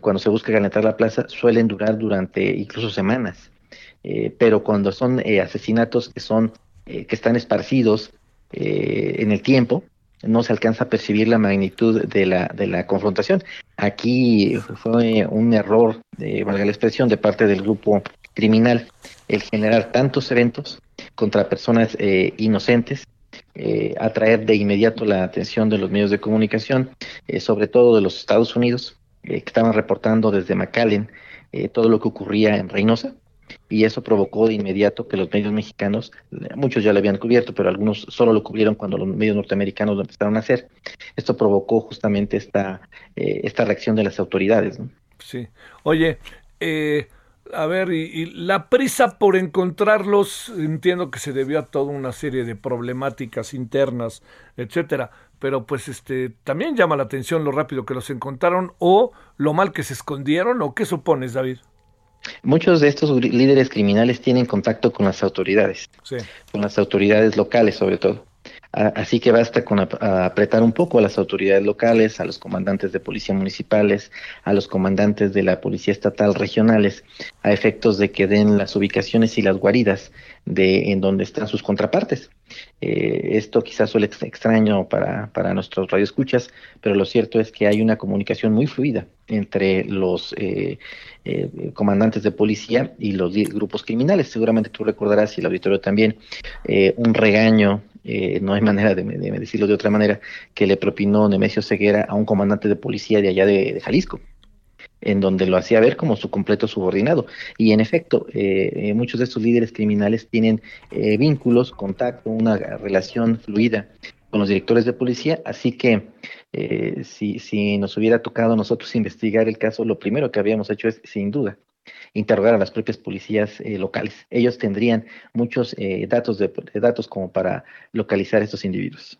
cuando se busca calentar la plaza, suelen durar durante incluso semanas. pero cuando son asesinatos que son que están esparcidos eh, en el tiempo, no se alcanza a percibir la magnitud de la, de la confrontación. Aquí fue un error, valga la expresión, de parte del grupo criminal el generar tantos eventos contra personas eh, inocentes, eh, atraer de inmediato la atención de los medios de comunicación, sobre todo de los Estados Unidos, que estaban reportando desde McAllen todo lo que ocurría en Reynosa, y eso provocó de inmediato que los medios mexicanos, muchos ya lo habían cubierto, pero algunos solo lo cubrieron cuando los medios norteamericanos lo empezaron a hacer. Esto provocó justamente esta, eh, esta reacción de las autoridades.
Sí. Oye, eh, a ver, y, la prisa por encontrarlos, entiendo que se debió a toda una serie de problemáticas internas, etcétera, pero pues este también llama la atención lo rápido que los encontraron o lo mal que se escondieron, o qué supones, David?
Muchos de estos líderes criminales tienen contacto con las autoridades, con las autoridades locales sobre todo. Así que basta con apretar un poco a las autoridades locales, a los comandantes de policía municipales, a los comandantes de la policía estatal regionales, a efectos de que den las ubicaciones y las guaridas de en donde están sus contrapartes. Eh, esto quizás suele extraño para, para nuestros radioescuchas, pero lo cierto es que hay una comunicación muy fluida entre los eh, eh, comandantes de policía y los grupos criminales. Seguramente tú recordarás, y el auditorio también, un regaño eh, no hay manera de, decirlo de otra manera, que le propinó Nemesio Ceguera a un comandante de policía de allá de, Jalisco, en donde lo hacía ver como su completo subordinado. Y en efecto, eh, eh, muchos de estos líderes criminales tienen vínculos, contacto, una relación fluida con los directores de policía, así que si, si nos hubiera tocado nosotros investigar el caso, lo primero que habíamos hecho es, sin duda, interrogar a las propias policías eh, locales. Ellos tendrían muchos eh, datos de, datos como para localizar a estos individuos.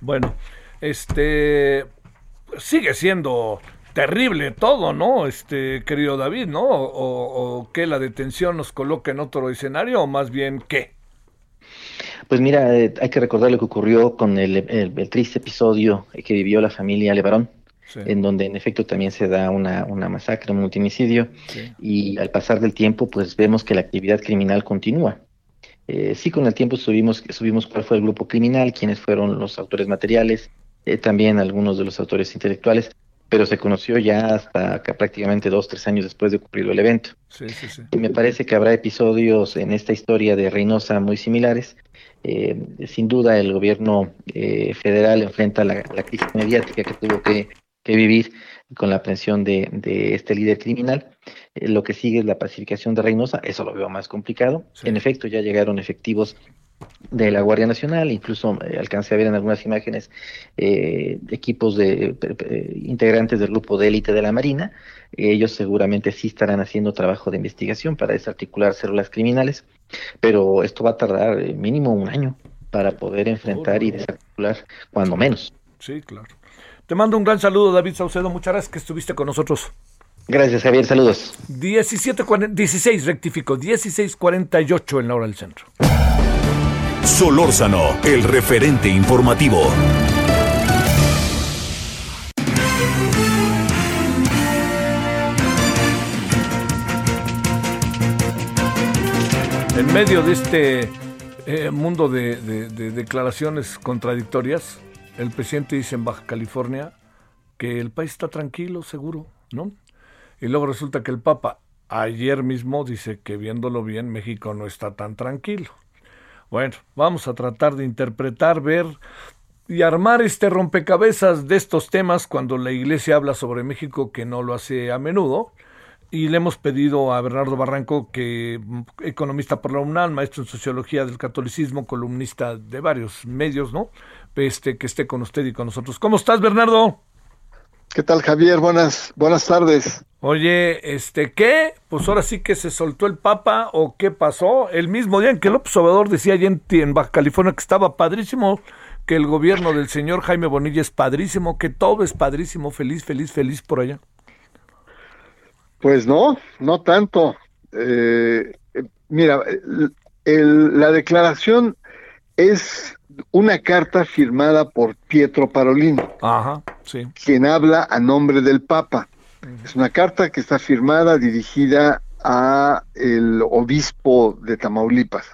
Bueno, este sigue siendo terrible todo, ¿no? Este querido David, ¿no? O, que la detención nos coloque en otro escenario o más bien qué.
Pues mira, eh, hay que recordar lo que ocurrió con el, el triste episodio que vivió la familia Levarón en donde en efecto también se da una, una masacre, un multimicidio, y al pasar del tiempo, pues vemos que la actividad criminal continúa. Eh, sí, con el tiempo subimos, subimos cuál fue el grupo criminal, quiénes fueron los autores materiales, eh, también algunos de los autores intelectuales, pero se conoció ya hasta prácticamente dos, tres años después de ocurrido el evento. y me parece que habrá episodios en esta historia de Reynosa muy similares. Eh, sin duda el gobierno federal enfrenta la, crisis mediática que tuvo que que vivir con la aprehensión de, de este líder criminal. Eh, lo que sigue es la pacificación de Reynosa, eso lo veo más complicado. En efecto, ya llegaron efectivos de la Guardia Nacional, incluso eh, alcancé a ver en algunas imágenes eh, equipos de integrantes del grupo de élite de la Marina. ellos seguramente sí estarán haciendo trabajo de investigación para desarticular células criminales, pero esto va a tardar mínimo un año para poder enfrentar y desarticular, cuando menos.
Sí, claro. Te mando un gran saludo, David Saucedo. Muchas gracias que estuviste con nosotros.
Gracias, Javier. Saludos.
17, 16, rectifico, 16.48 en la hora del centro.
Solórzano, el referente informativo.
En medio de este eh, mundo de declaraciones contradictorias, el presidente dice en Baja California que el país está tranquilo, seguro, ¿no? Y luego resulta que el Papa ayer mismo dice que viéndolo bien, México no está tan tranquilo. Bueno, vamos a tratar de interpretar, ver y armar este rompecabezas de estos temas cuando la Iglesia habla sobre México, que no lo hace a menudo. Y le hemos pedido a Bernardo Barranco, que economista por la UNAM, maestro en sociología del catolicismo, columnista de varios medios, ¿no? Este, que esté con usted y con nosotros. ¿Cómo estás, Bernardo?
¿Qué tal, Javier? Buenas, buenas tardes.
Oye, este, ¿qué? Pues ahora sí que se soltó el Papa o qué pasó. El mismo día en que López Obrador decía allá en, en Baja California que estaba padrísimo, que el gobierno del señor Jaime Bonilla es padrísimo, que todo es padrísimo, feliz, feliz, feliz por allá.
Pues no, no tanto. Eh, eh, mira, el- la declaración es una carta firmada por Pietro Parolin,
Ajá, sí.
quien habla a nombre del Papa. Es una carta que está firmada, dirigida a el obispo de Tamaulipas.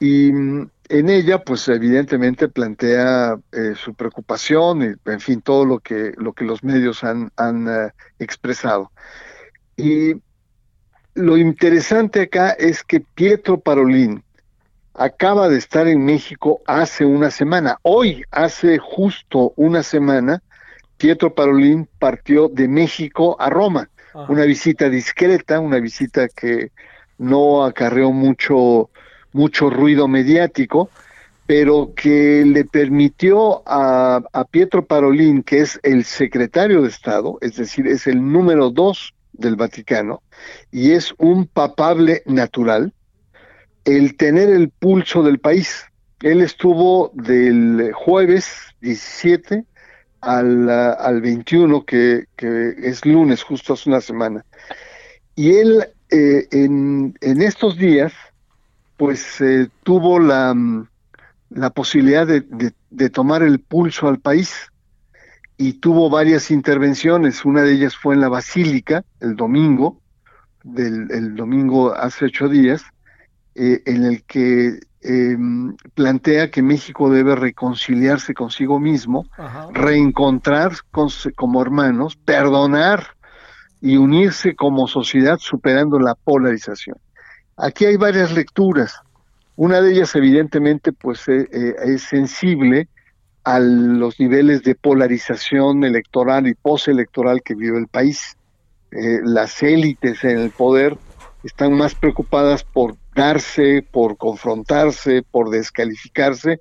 Y mm, en ella, pues evidentemente plantea eh, su preocupación y, en fin, todo lo que, lo que los medios han, han eh, expresado. Y lo interesante acá es que Pietro Parolín acaba de estar en México hace una semana. Hoy, hace justo una semana, Pietro Parolín partió de México a Roma. Una visita discreta, una visita que no acarreó mucho, mucho ruido mediático, pero que le permitió a, a Pietro Parolín, que es el secretario de Estado, es decir, es el número dos del Vaticano, y es un papable natural, el tener el pulso del país. Él estuvo del jueves 17 al, ah, al 21, que, que es lunes, justo hace una semana. Y él eh, en, en estos días, pues eh, tuvo la, mm, la posibilidad de, de- de tomar el pulso al país y tuvo varias intervenciones. Una de ellas fue en la Basílica, el domingo, del el domingo hace ocho días, eh, en el que eh, plantea que México debe reconciliarse consigo mismo, reencontrar con- como hermanos, perdonar y unirse como sociedad superando la polarización. Aquí hay varias lecturas. Una de ellas, evidentemente, pues eh, eh, es sensible a los niveles de polarización electoral y postelectoral que vive el país. Eh, las élites en el poder están más preocupadas por darse, por confrontarse, por descalificarse,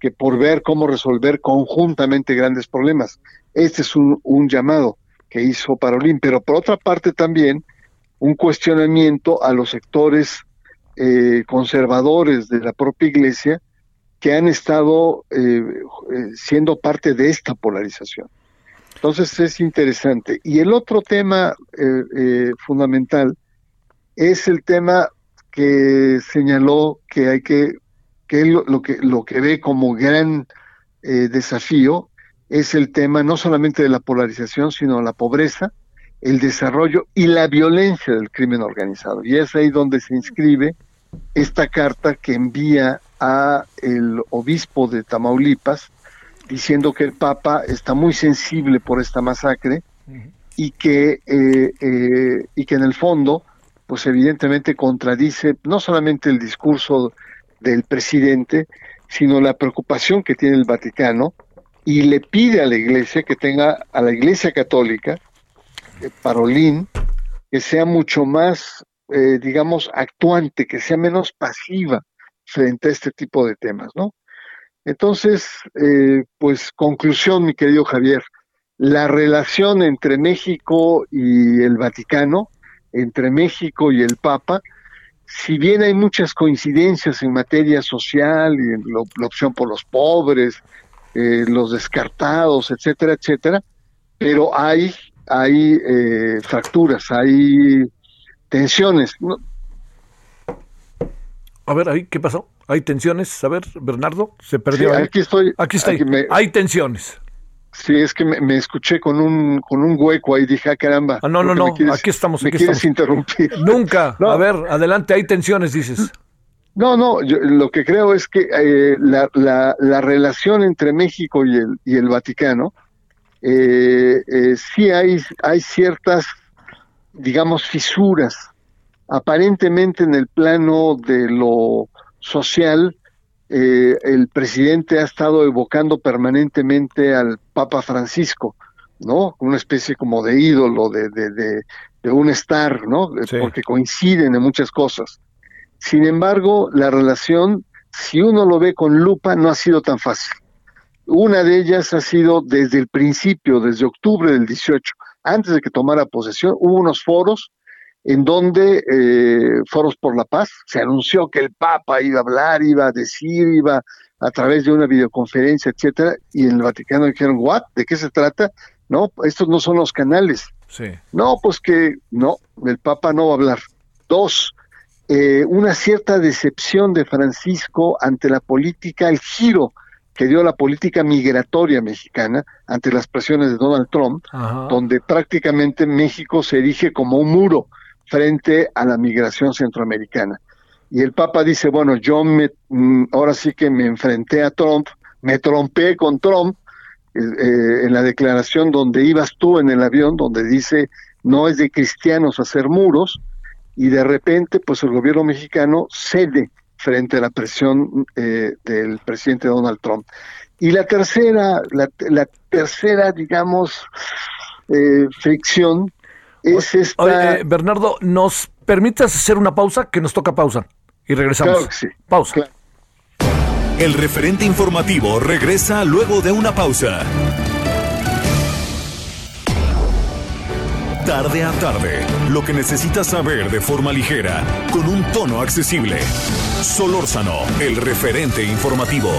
que por ver cómo resolver conjuntamente grandes problemas. Este es un, un llamado que hizo Parolín, pero por otra parte también un cuestionamiento a los sectores eh, conservadores de la propia iglesia que han estado eh, eh, siendo parte de esta polarización. Entonces es interesante. Y el otro tema eh, eh, fundamental es el tema que señaló que hay que, que él lo, lo que lo que ve como gran eh, desafío es el tema no solamente de la polarización, sino la pobreza, el desarrollo y la violencia del crimen organizado. Y es ahí donde se inscribe esta carta que envía a el obispo de Tamaulipas diciendo que el Papa está muy sensible por esta masacre y que eh, eh, y que en el fondo pues evidentemente contradice no solamente el discurso del presidente sino la preocupación que tiene el Vaticano y le pide a la Iglesia que tenga a la Iglesia Católica eh, Parolín que sea mucho más eh, digamos actuante que sea menos pasiva frente a este tipo de temas no entonces, eh, pues conclusión, mi querido Javier, la relación entre México y el Vaticano, entre México y el Papa, si bien hay muchas coincidencias en materia social y en lo- la opción por los pobres, eh, los descartados, etcétera, etcétera, pero hay, hay eh, fracturas, hay tensiones. ¿no?
A ver, ahí, ¿qué pasó? ¿Hay tensiones? A ver, Bernardo, se perdió.
Sí, aquí estoy.
Aquí
me-
Hay tensiones.
Sí, es que me, me escuché con un, con un hueco ahí, dije, ah, caramba.
Ah, no, no,
me
no,
quieres-
aquí estamos,
Me
aquí
quieres
estamos.
interrumpir.
Nunca. A ver, adelante, hay tensiones, dices.
No, no, yo lo que creo es que eh, la, la, la relación entre México y el, y el Vaticano, eh, eh, sí hay, hay ciertas, digamos, fisuras. Aparentemente en el plano de lo social, eh, el presidente ha estado evocando permanentemente al Papa Francisco, ¿no? Una especie como de ídolo, de, de, de, de un star, ¿no? Porque coinciden en muchas cosas. Sin embargo, la relación, si uno lo ve con lupa, no ha sido tan fácil. Una de ellas ha sido desde el principio, desde octubre del 18, antes de que tomara posesión, hubo unos foros en donde, eh, foros por la paz, se anunció que el Papa iba a hablar, iba a decir, iba a través de una videoconferencia, etcétera, y en el Vaticano dijeron, ¿what? ¿De qué se trata? No, estos no son los canales.
Sí.
No, pues que no, el Papa no va a hablar. Dos, eh, una cierta decepción de Francisco ante la política, el giro que dio la política migratoria mexicana ante las presiones de Donald Trump, donde prácticamente México se erige como un muro frente a la migración centroamericana. Y el Papa dice, bueno, yo me, mm, ahora sí que me enfrenté a Trump, me trompé con Trump, eh, eh, en la declaración donde ibas tú en el avión, donde dice, no es de cristianos hacer muros, y de repente, pues el gobierno mexicano cede frente a la presión eh, del presidente Donald Trump. Y la tercera, la, tercera, digamos, fricción es esta...
Oye, Bernardo, ¿nos permitas hacer una pausa? Que nos toca pausa. Y regresamos.
Claro que sí.
Pausa.
El referente informativo regresa luego de una pausa. Tarde a tarde, lo que necesitas saber de forma ligera, con un tono accesible. Solórzano, el referente informativo.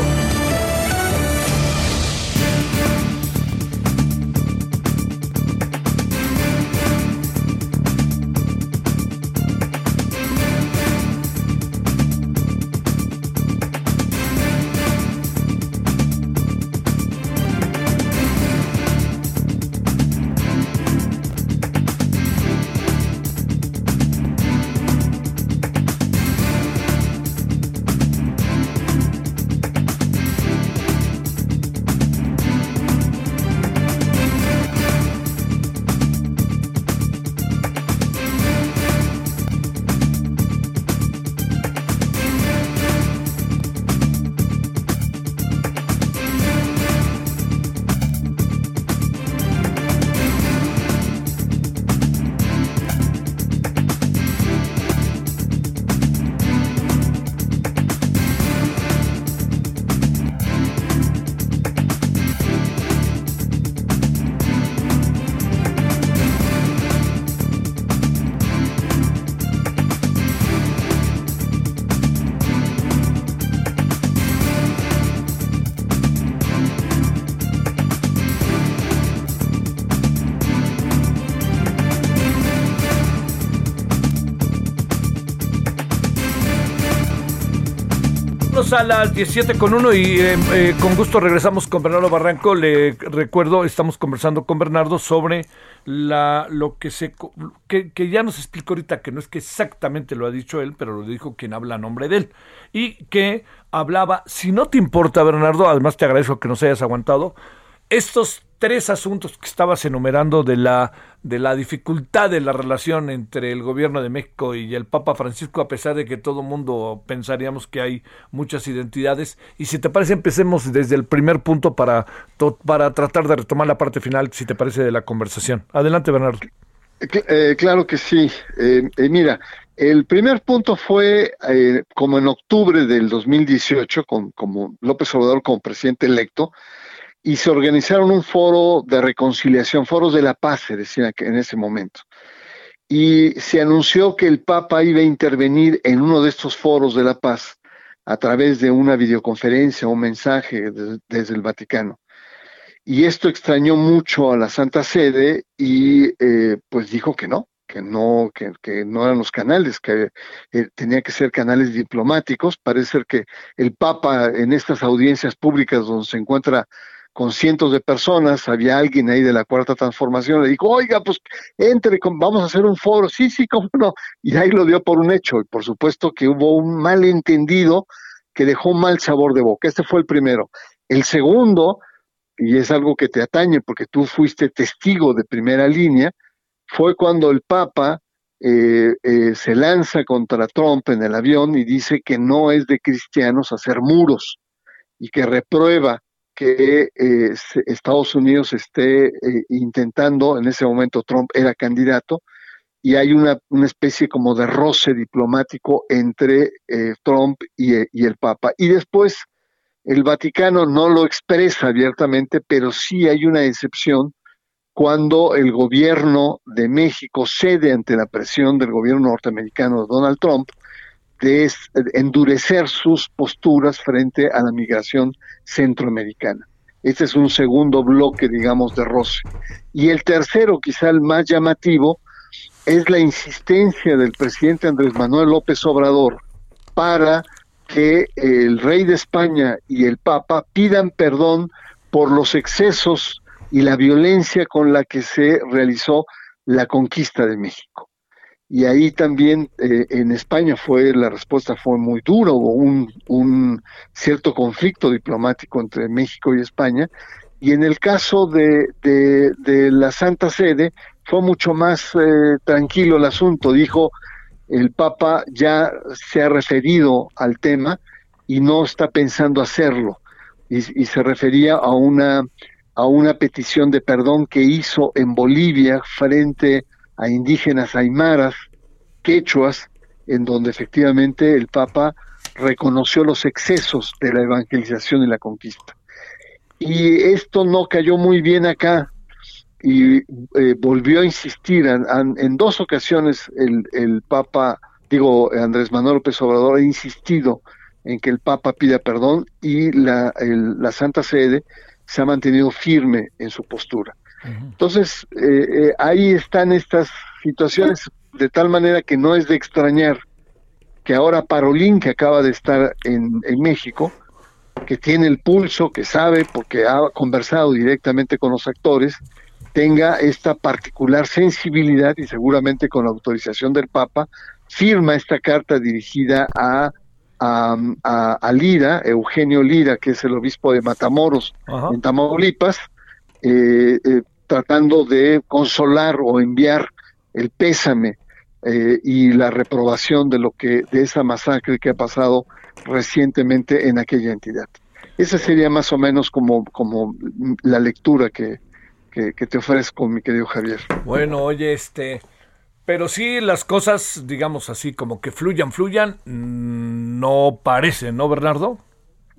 A las 17 con 1 y eh, eh, con gusto regresamos con Bernardo Barranco. Le recuerdo, estamos conversando con Bernardo sobre la lo que se que, que, ya nos explicó ahorita que no es que exactamente lo ha dicho él, pero lo dijo quien habla a nombre de él y que hablaba, si no te importa Bernardo, además te agradezco que nos hayas aguantado, estos tres asuntos que estabas enumerando de la, de la dificultad de la relación entre el gobierno de México y el Papa Francisco, a pesar de que todo mundo pensaríamos que hay muchas identidades. Y si te parece, empecemos desde el primer punto para, para tratar de retomar la parte final, si te parece, de la conversación. Adelante, Bernardo.
Eh, claro que sí. Eh, eh, mira, el primer punto fue como en octubre del 2018, con, como López Obrador como presidente electo, y se organizaron un foro de reconciliación, foros de la paz, se decía en ese momento. Y se anunció que el Papa iba a intervenir en uno de estos foros de la paz a través de una videoconferencia o un mensaje desde el Vaticano. Y esto extrañó mucho a la Santa Sede y eh, pues dijo que no, que no, que, que, no eran los canales, que eh, tenía que ser canales diplomáticos. Parece ser que el Papa en estas audiencias públicas donde se encuentra con cientos de personas, había alguien ahí de la cuarta transformación, le dijo, oiga, pues entre, vamos a hacer un foro, sí, sí, cómo no, y ahí lo dio por un hecho, y por supuesto que hubo un malentendido que dejó un mal sabor de boca, este fue el primero. El segundo, y es algo que te atañe porque tú fuiste testigo de primera línea, fue cuando el Papa eh, eh, se lanza contra Trump en el avión y dice que no es de cristianos hacer muros y que reprueba que eh, Estados Unidos esté eh, intentando, en ese momento Trump era candidato, y hay una, una especie como de roce diplomático entre eh, Trump y, y, el Papa. Y después El Vaticano no lo expresa abiertamente, pero sí hay una excepción cuando el gobierno de México cede ante la presión del gobierno norteamericano de Donald Trump de endurecer sus posturas frente a la migración centroamericana. Este es un segundo bloque, digamos, de roce. Y el tercero, quizá el más llamativo, es la insistencia del presidente Andrés Manuel López Obrador para que el rey de España y el Papa pidan perdón por los excesos y la violencia con la que se realizó la conquista de México. Y ahí también eh, en España fue la respuesta fue muy dura, hubo un, un cierto conflicto diplomático entre México y España. Y en el caso de, de, la Santa Sede fue mucho más eh, tranquilo el asunto. Dijo, el Papa ya se ha referido al tema y no está pensando hacerlo. Y, y se refería a una, a una petición de perdón que hizo en Bolivia frente a indígenas aymaras, quechuas, en donde efectivamente el Papa reconoció los excesos de la evangelización y la conquista. Y esto no cayó muy bien acá y eh, volvió a insistir en, dos ocasiones el, el Papa, digo Andrés Manuel López Obrador ha insistido en que el Papa pida perdón y la, el- la Santa Sede se ha mantenido firme en su postura. Entonces, eh, eh, ahí están estas situaciones de tal manera que no es de extrañar que ahora Parolín, que acaba de estar en, en México, que tiene el pulso, que sabe, porque ha conversado directamente con los actores, tenga esta particular sensibilidad y seguramente con la autorización del Papa, firma esta carta dirigida a, a, a- a Lira, Eugenio Lira, que es el obispo de Matamoros,
Ajá.
en Tamaulipas, eh, eh, tratando de consolar o enviar el pésame eh, y la reprobación de lo que de esa masacre que ha pasado recientemente en aquella entidad. Esa sería más o menos como, como la lectura que, que, que te ofrezco, mi querido Javier.
Bueno, oye, este. Pero sí, las cosas, digamos así, como que fluyan, fluyan, mm, no parecen, ¿no, Bernardo?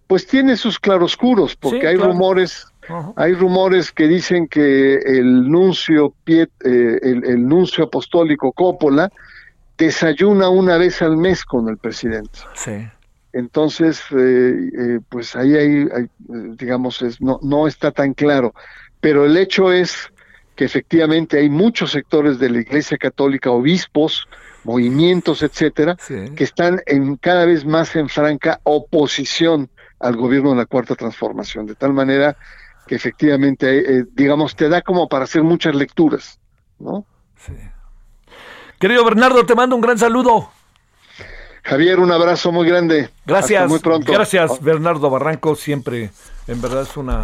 Pues tiene sus claroscuros, porque
Sí,
hay
claro.
rumores, Hay rumores que dicen que el nuncio Piet- eh, el, el nuncio apostólico Coppola desayuna una vez al mes con el presidente.
Sí.
Entonces, eh, eh, pues ahí hay, hay, digamos, es, no, no está tan claro. Pero el hecho es que efectivamente hay muchos sectores de la Iglesia Católica, obispos, movimientos, etcétera, que están en cada vez más en franca oposición al gobierno de la Cuarta Transformación, de tal manera que efectivamente, eh, digamos, te da como para hacer muchas lecturas, ¿no?
Querido Bernardo, te mando un gran saludo.
Javier, un abrazo muy grande.
Gracias.
Hasta muy pronto.
Gracias, Bernardo Barranco. Siempre, en verdad, es una,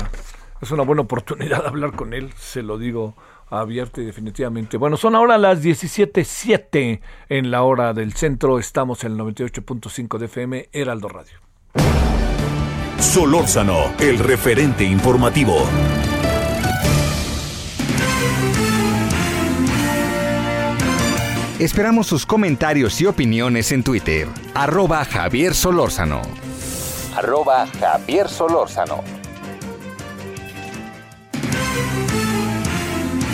es una buena oportunidad hablar con él. Se lo digo abierto y definitivamente. Bueno, son ahora las 17.07 en la hora del centro. Estamos en el 98.5 de FM, Heraldo Radio.
Solórzano, el referente informativo.
Esperamos sus comentarios y opiniones en Twitter. Arroba Javier Solórzano. Arroba Javier Solórzano.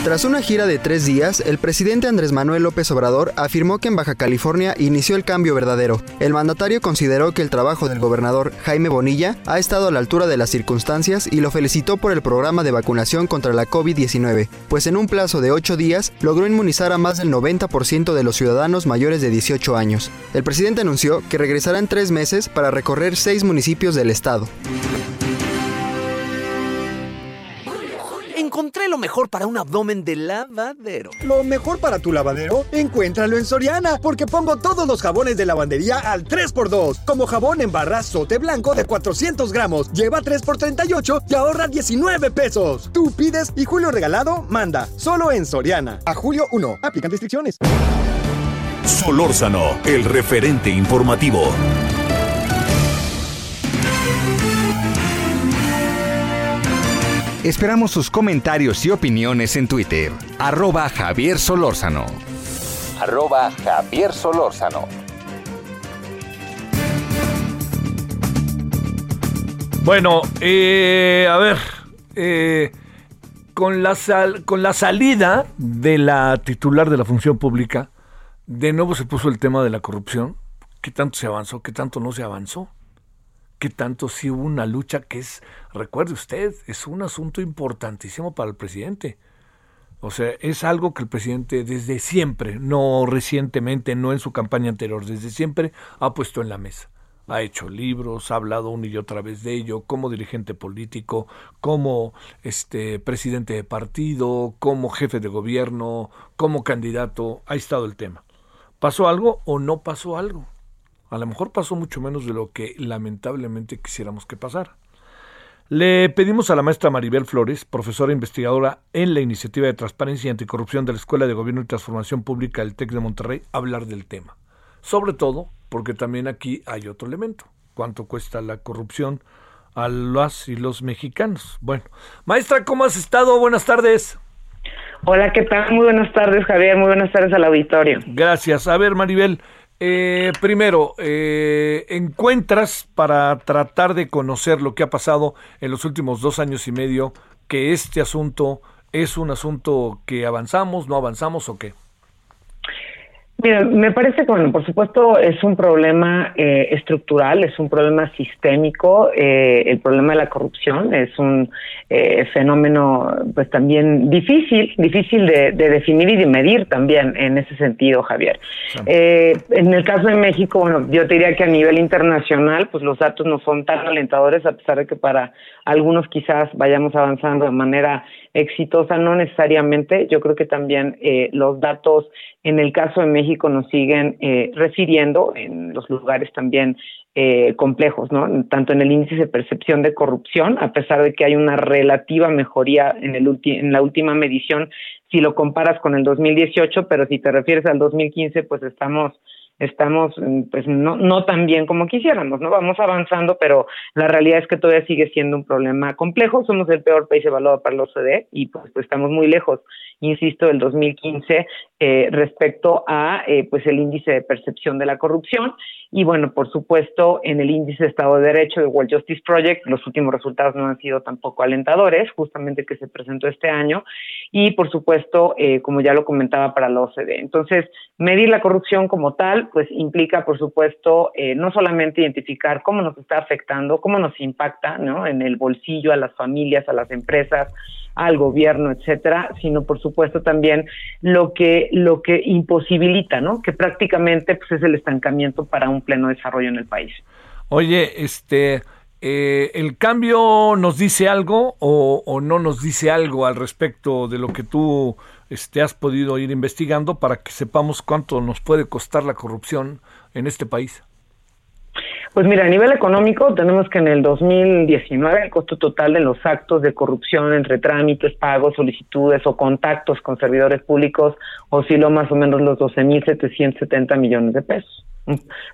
Tras una gira de tres días, el presidente Andrés Manuel López Obrador afirmó que en Baja California inició el cambio verdadero. El mandatario consideró que el trabajo del gobernador Jaime Bonilla ha estado a la altura de las circunstancias y lo felicitó por el programa de vacunación contra la COVID-19, pues en un plazo de ocho días logró inmunizar a más del 90% de los ciudadanos mayores de 18 años. El presidente anunció que regresará en tres meses para recorrer seis municipios del estado.
Encontré lo mejor para un abdomen de lavadero.
Lo mejor para tu lavadero, encuéntralo en Soriana, porque pongo todos los jabones de lavandería al 3x2. Como jabón en barra sote blanco de 400 gramos, lleva 3 x 38 y ahorra 19 pesos. Tú pides y Julio Regalado manda, solo en Soriana. A julio 1, aplican restricciones.
Solórzano, el referente informativo.
Esperamos sus comentarios y opiniones en Twitter. Arroba Javier Solórzano. Arroba Javier Solórzano.
Bueno, eh, a ver, eh, con, la sal- con la salida de la titular de la función pública, de nuevo se puso el tema de la corrupción. ¿Qué tanto se avanzó? ¿Qué tanto no se avanzó? ¿Qué tanto sí hubo una lucha que es, recuerde usted, es un asunto importantísimo para el presidente? O sea, es algo que el presidente desde siempre, no recientemente, no en su campaña anterior, desde siempre ha puesto en la mesa. Ha hecho libros, ha hablado una y otra vez de ello, como dirigente político, como este presidente de partido, como jefe de gobierno, como candidato, ha estado el tema. ¿Pasó algo o no pasó algo? A lo mejor pasó mucho menos de lo que lamentablemente quisiéramos que pasara. Le pedimos a la maestra Maribel Flores, profesora investigadora en la Iniciativa de Transparencia y Anticorrupción de la Escuela de Gobierno y Transformación Pública del TEC de Monterrey, hablar del tema. Sobre todo porque también aquí hay otro elemento. ¿Cuánto cuesta la corrupción a las y los mexicanos? Bueno, maestra, ¿cómo has estado? Buenas tardes.
Hola, ¿qué tal? Muy buenas tardes, Javier. Muy buenas tardes al auditorio.
Gracias. A ver, Maribel, eh, primero, eh, ¿encuentras para tratar de conocer lo que ha pasado en los últimos dos años y medio que este asunto es un asunto que avanzamos, no avanzamos o qué?
Mira, me parece que, bueno, por supuesto es un problema eh, estructural, es un problema sistémico, eh, el problema de la corrupción es un eh, fenómeno pues también difícil, difícil de, de definir y de medir también en ese sentido, Javier. Eh, en el caso de México, bueno, yo te diría que a nivel internacional, pues los datos no son tan alentadores, a pesar de que para algunos quizás vayamos avanzando de manera exitosa, no necesariamente. Yo creo que también eh, los datos en el caso de México nos siguen eh, refiriendo en los lugares también eh, complejos, ¿no? Tanto en el índice de percepción de corrupción, a pesar de que hay una relativa mejoría en, el ulti- en la última medición, si lo comparas con el 2018, pero si te refieres al 2015, pues estamos estamos mm, pues no no tan bien como quisiéramos, ¿no? Vamos avanzando, pero la realidad es que todavía sigue siendo un problema complejo. Somos el peor país evaluado para la OCDE y pues, pues, estamos muy lejos, insisto, del 2015 eh, respecto a eh, pues el índice de percepción de la corrupción y bueno, por supuesto, en el índice de Estado de Derecho de World Justice Project, los últimos resultados no han sido tampoco alentadores, justamente que se presentó este año, y por supuesto, eh, como ya lo comentaba para la OCDE. Entonces, medir la corrupción como tal, pues implica, por supuesto, eh, no solamente identificar cómo nos está afectando, cómo nos impacta, ¿no? En el bolsillo, a las familias, a las empresas, al gobierno, etcétera, sino por supuesto también lo que lo que imposibilita, ¿no? Que prácticamente pues es el estancamiento para un pleno desarrollo en el país.
Oye, este, eh, ¿el cambio nos dice algo o, no nos dice algo al respecto de lo que tú este, has podido ir investigando para que sepamos cuánto nos puede costar la corrupción en este país?
Pues mira, a nivel económico tenemos que en el 2019 el costo total de los actos de corrupción entre trámites, pagos, solicitudes o contactos con servidores públicos osciló más o menos los 12.770 millones de pesos.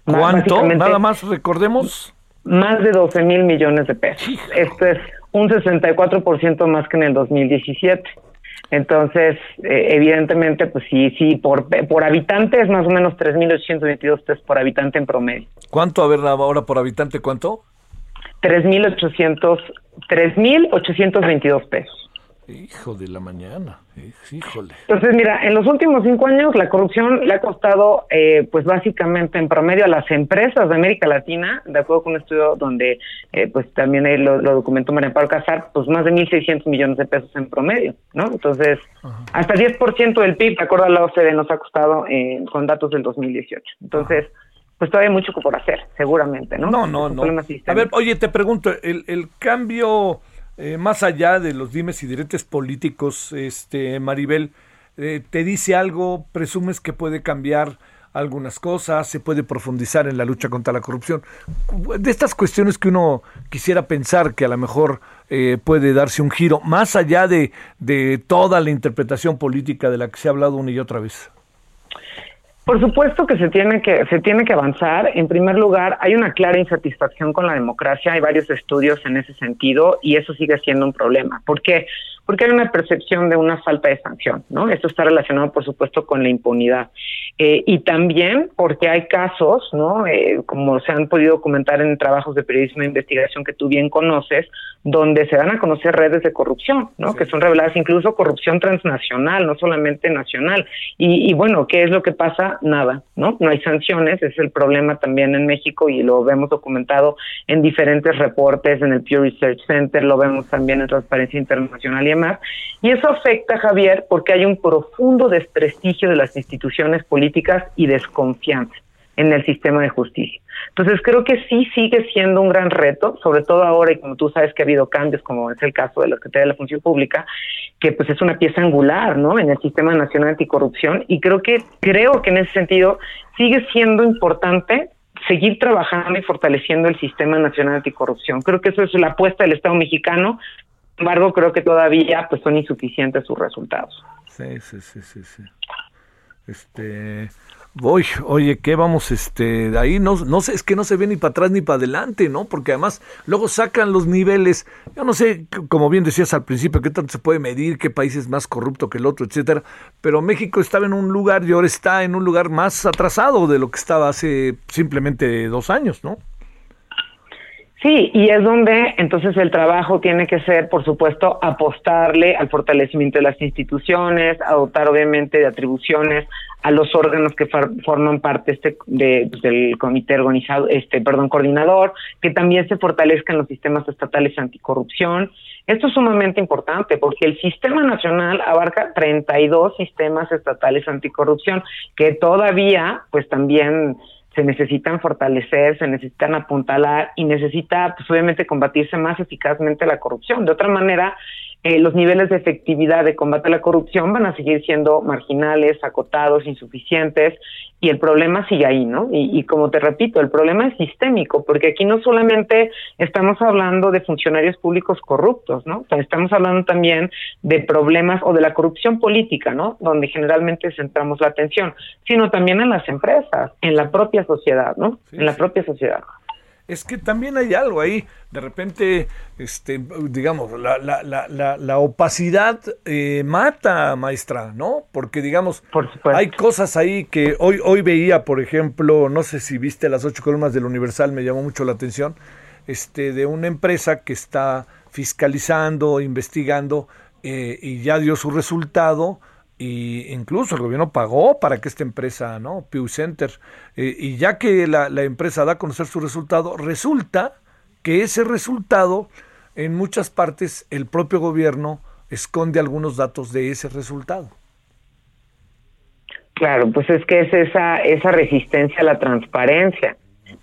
¿Cuánto? Nada más recordemos.
Más de 12 mil millones de pesos. Esto es un 64% más que en el 2017. Entonces, eh, evidentemente, pues sí, sí, por, por habitante es más o menos 3.822 pesos por habitante en promedio.
¿Cuánto? A ver, ahora por habitante, ¿cuánto?
3.800, 3.822 pesos.
Hijo de la mañana. Híjole.
Entonces, mira, en los últimos cinco años la corrupción le ha costado, eh, pues básicamente en promedio a las empresas de América Latina, de acuerdo con un estudio donde, eh, pues también lo, lo documentó María Pablo Casar, pues más de 1.600 millones de pesos en promedio, ¿no? Entonces, hasta 10% del PIB, de acuerdo a la OCDE, nos ha costado eh, con datos del 2018. Entonces, pues todavía hay mucho por hacer, seguramente, ¿no?
No, no, no. A ver, oye, te pregunto, el, el cambio, eh, más allá de los dimes y diretes políticos, este Maribel, eh, ¿te dice algo? ¿Presumes que puede cambiar algunas cosas? ¿Se puede profundizar en la lucha contra la corrupción? De estas cuestiones que uno quisiera pensar que a lo mejor eh, puede darse un giro, más allá de, de toda la interpretación política de la que se ha hablado una y otra vez.
Por supuesto que se tiene que se tiene que avanzar. En primer lugar, hay una clara insatisfacción con la democracia. Hay varios estudios en ese sentido y eso sigue siendo un problema. ¿Por qué? porque hay una percepción de una falta de sanción, ¿no? Esto está relacionado, por supuesto, con la impunidad. Eh, y también porque hay casos, ¿no? Eh, como se han podido comentar en trabajos de periodismo de investigación que tú bien conoces, donde se dan a conocer redes de corrupción, ¿no? Que son reveladas incluso corrupción transnacional, no solamente nacional. Y, y, bueno, ¿qué es lo que pasa? Nada, ¿no? No hay sanciones, es el problema también en México y lo vemos documentado en diferentes reportes, en el Pew Research Center, lo vemos también en Transparencia Internacional y Y eso afecta, Javier, porque hay un profundo desprestigio de las instituciones políticas y desconfianza en el sistema de justicia. Entonces creo que sí sigue siendo un gran reto, sobre todo ahora y como tú sabes que ha habido cambios, como es el caso de la Secretaría de la Función Pública, que pues es una pieza angular, ¿no? En el sistema nacional anticorrupción y creo que creo que en ese sentido sigue siendo importante seguir trabajando y fortaleciendo el sistema nacional anticorrupción. Creo que eso es la apuesta del Estado mexicano. Sin embargo, creo que todavía pues son insuficientes sus resultados.
Sí, sí, sí, sí, sí. Este, Voy, oye, ¿qué vamos? Este, de ahí no, no sé, es que no se ve ni para atrás ni para adelante, ¿no? Porque además luego sacan los niveles. Yo no sé, como bien decías al principio, qué tanto se puede medir, qué país es más corrupto que el otro, etcétera. Pero México estaba en un lugar y ahora está en un lugar más atrasado de lo que estaba hace simplemente dos años, ¿no?
Sí, y es donde entonces el trabajo tiene que ser, por supuesto, apostarle al fortalecimiento de las instituciones, adoptar obviamente de atribuciones a los órganos que forman parte este de, pues, del comité organizado, este, perdón, coordinador, que también se fortalezcan los sistemas estatales anticorrupción. Esto es sumamente importante porque el sistema nacional abarca 32 sistemas estatales anticorrupción que todavía, pues también se necesitan fortalecer, se necesitan apuntalar y necesita, pues obviamente, combatirse más eficazmente la corrupción. De otra manera, eh, los niveles de efectividad de combate a la corrupción van a seguir siendo marginales, acotados, insuficientes, y el problema sigue ahí, ¿no? Y, como te repito, el problema es sistémico, porque aquí no solamente estamos hablando de funcionarios públicos corruptos, ¿no? estamos hablando también de problemas o de la corrupción política, ¿no? Donde generalmente centramos la atención, sino también en las empresas, en la propia sociedad, ¿no? en la propia sociedad
es que también hay algo ahí. De repente, este, digamos, la, la, la, la opacidad eh, mata, maestra, ¿no? Porque, digamos, hay cosas ahí que hoy, hoy veía, por ejemplo, no sé si viste las ocho columnas del Universal, me llamó mucho la atención, este, de una empresa que está fiscalizando, investigando eh, y ya dio su resultado y incluso el gobierno pagó para que esta empresa, ¿no? Pew Center, eh, y ya que la, la, empresa da a conocer su resultado, resulta que ese resultado, en muchas partes, el propio gobierno esconde algunos datos de ese resultado.
Claro, pues es que es esa, esa resistencia a la transparencia,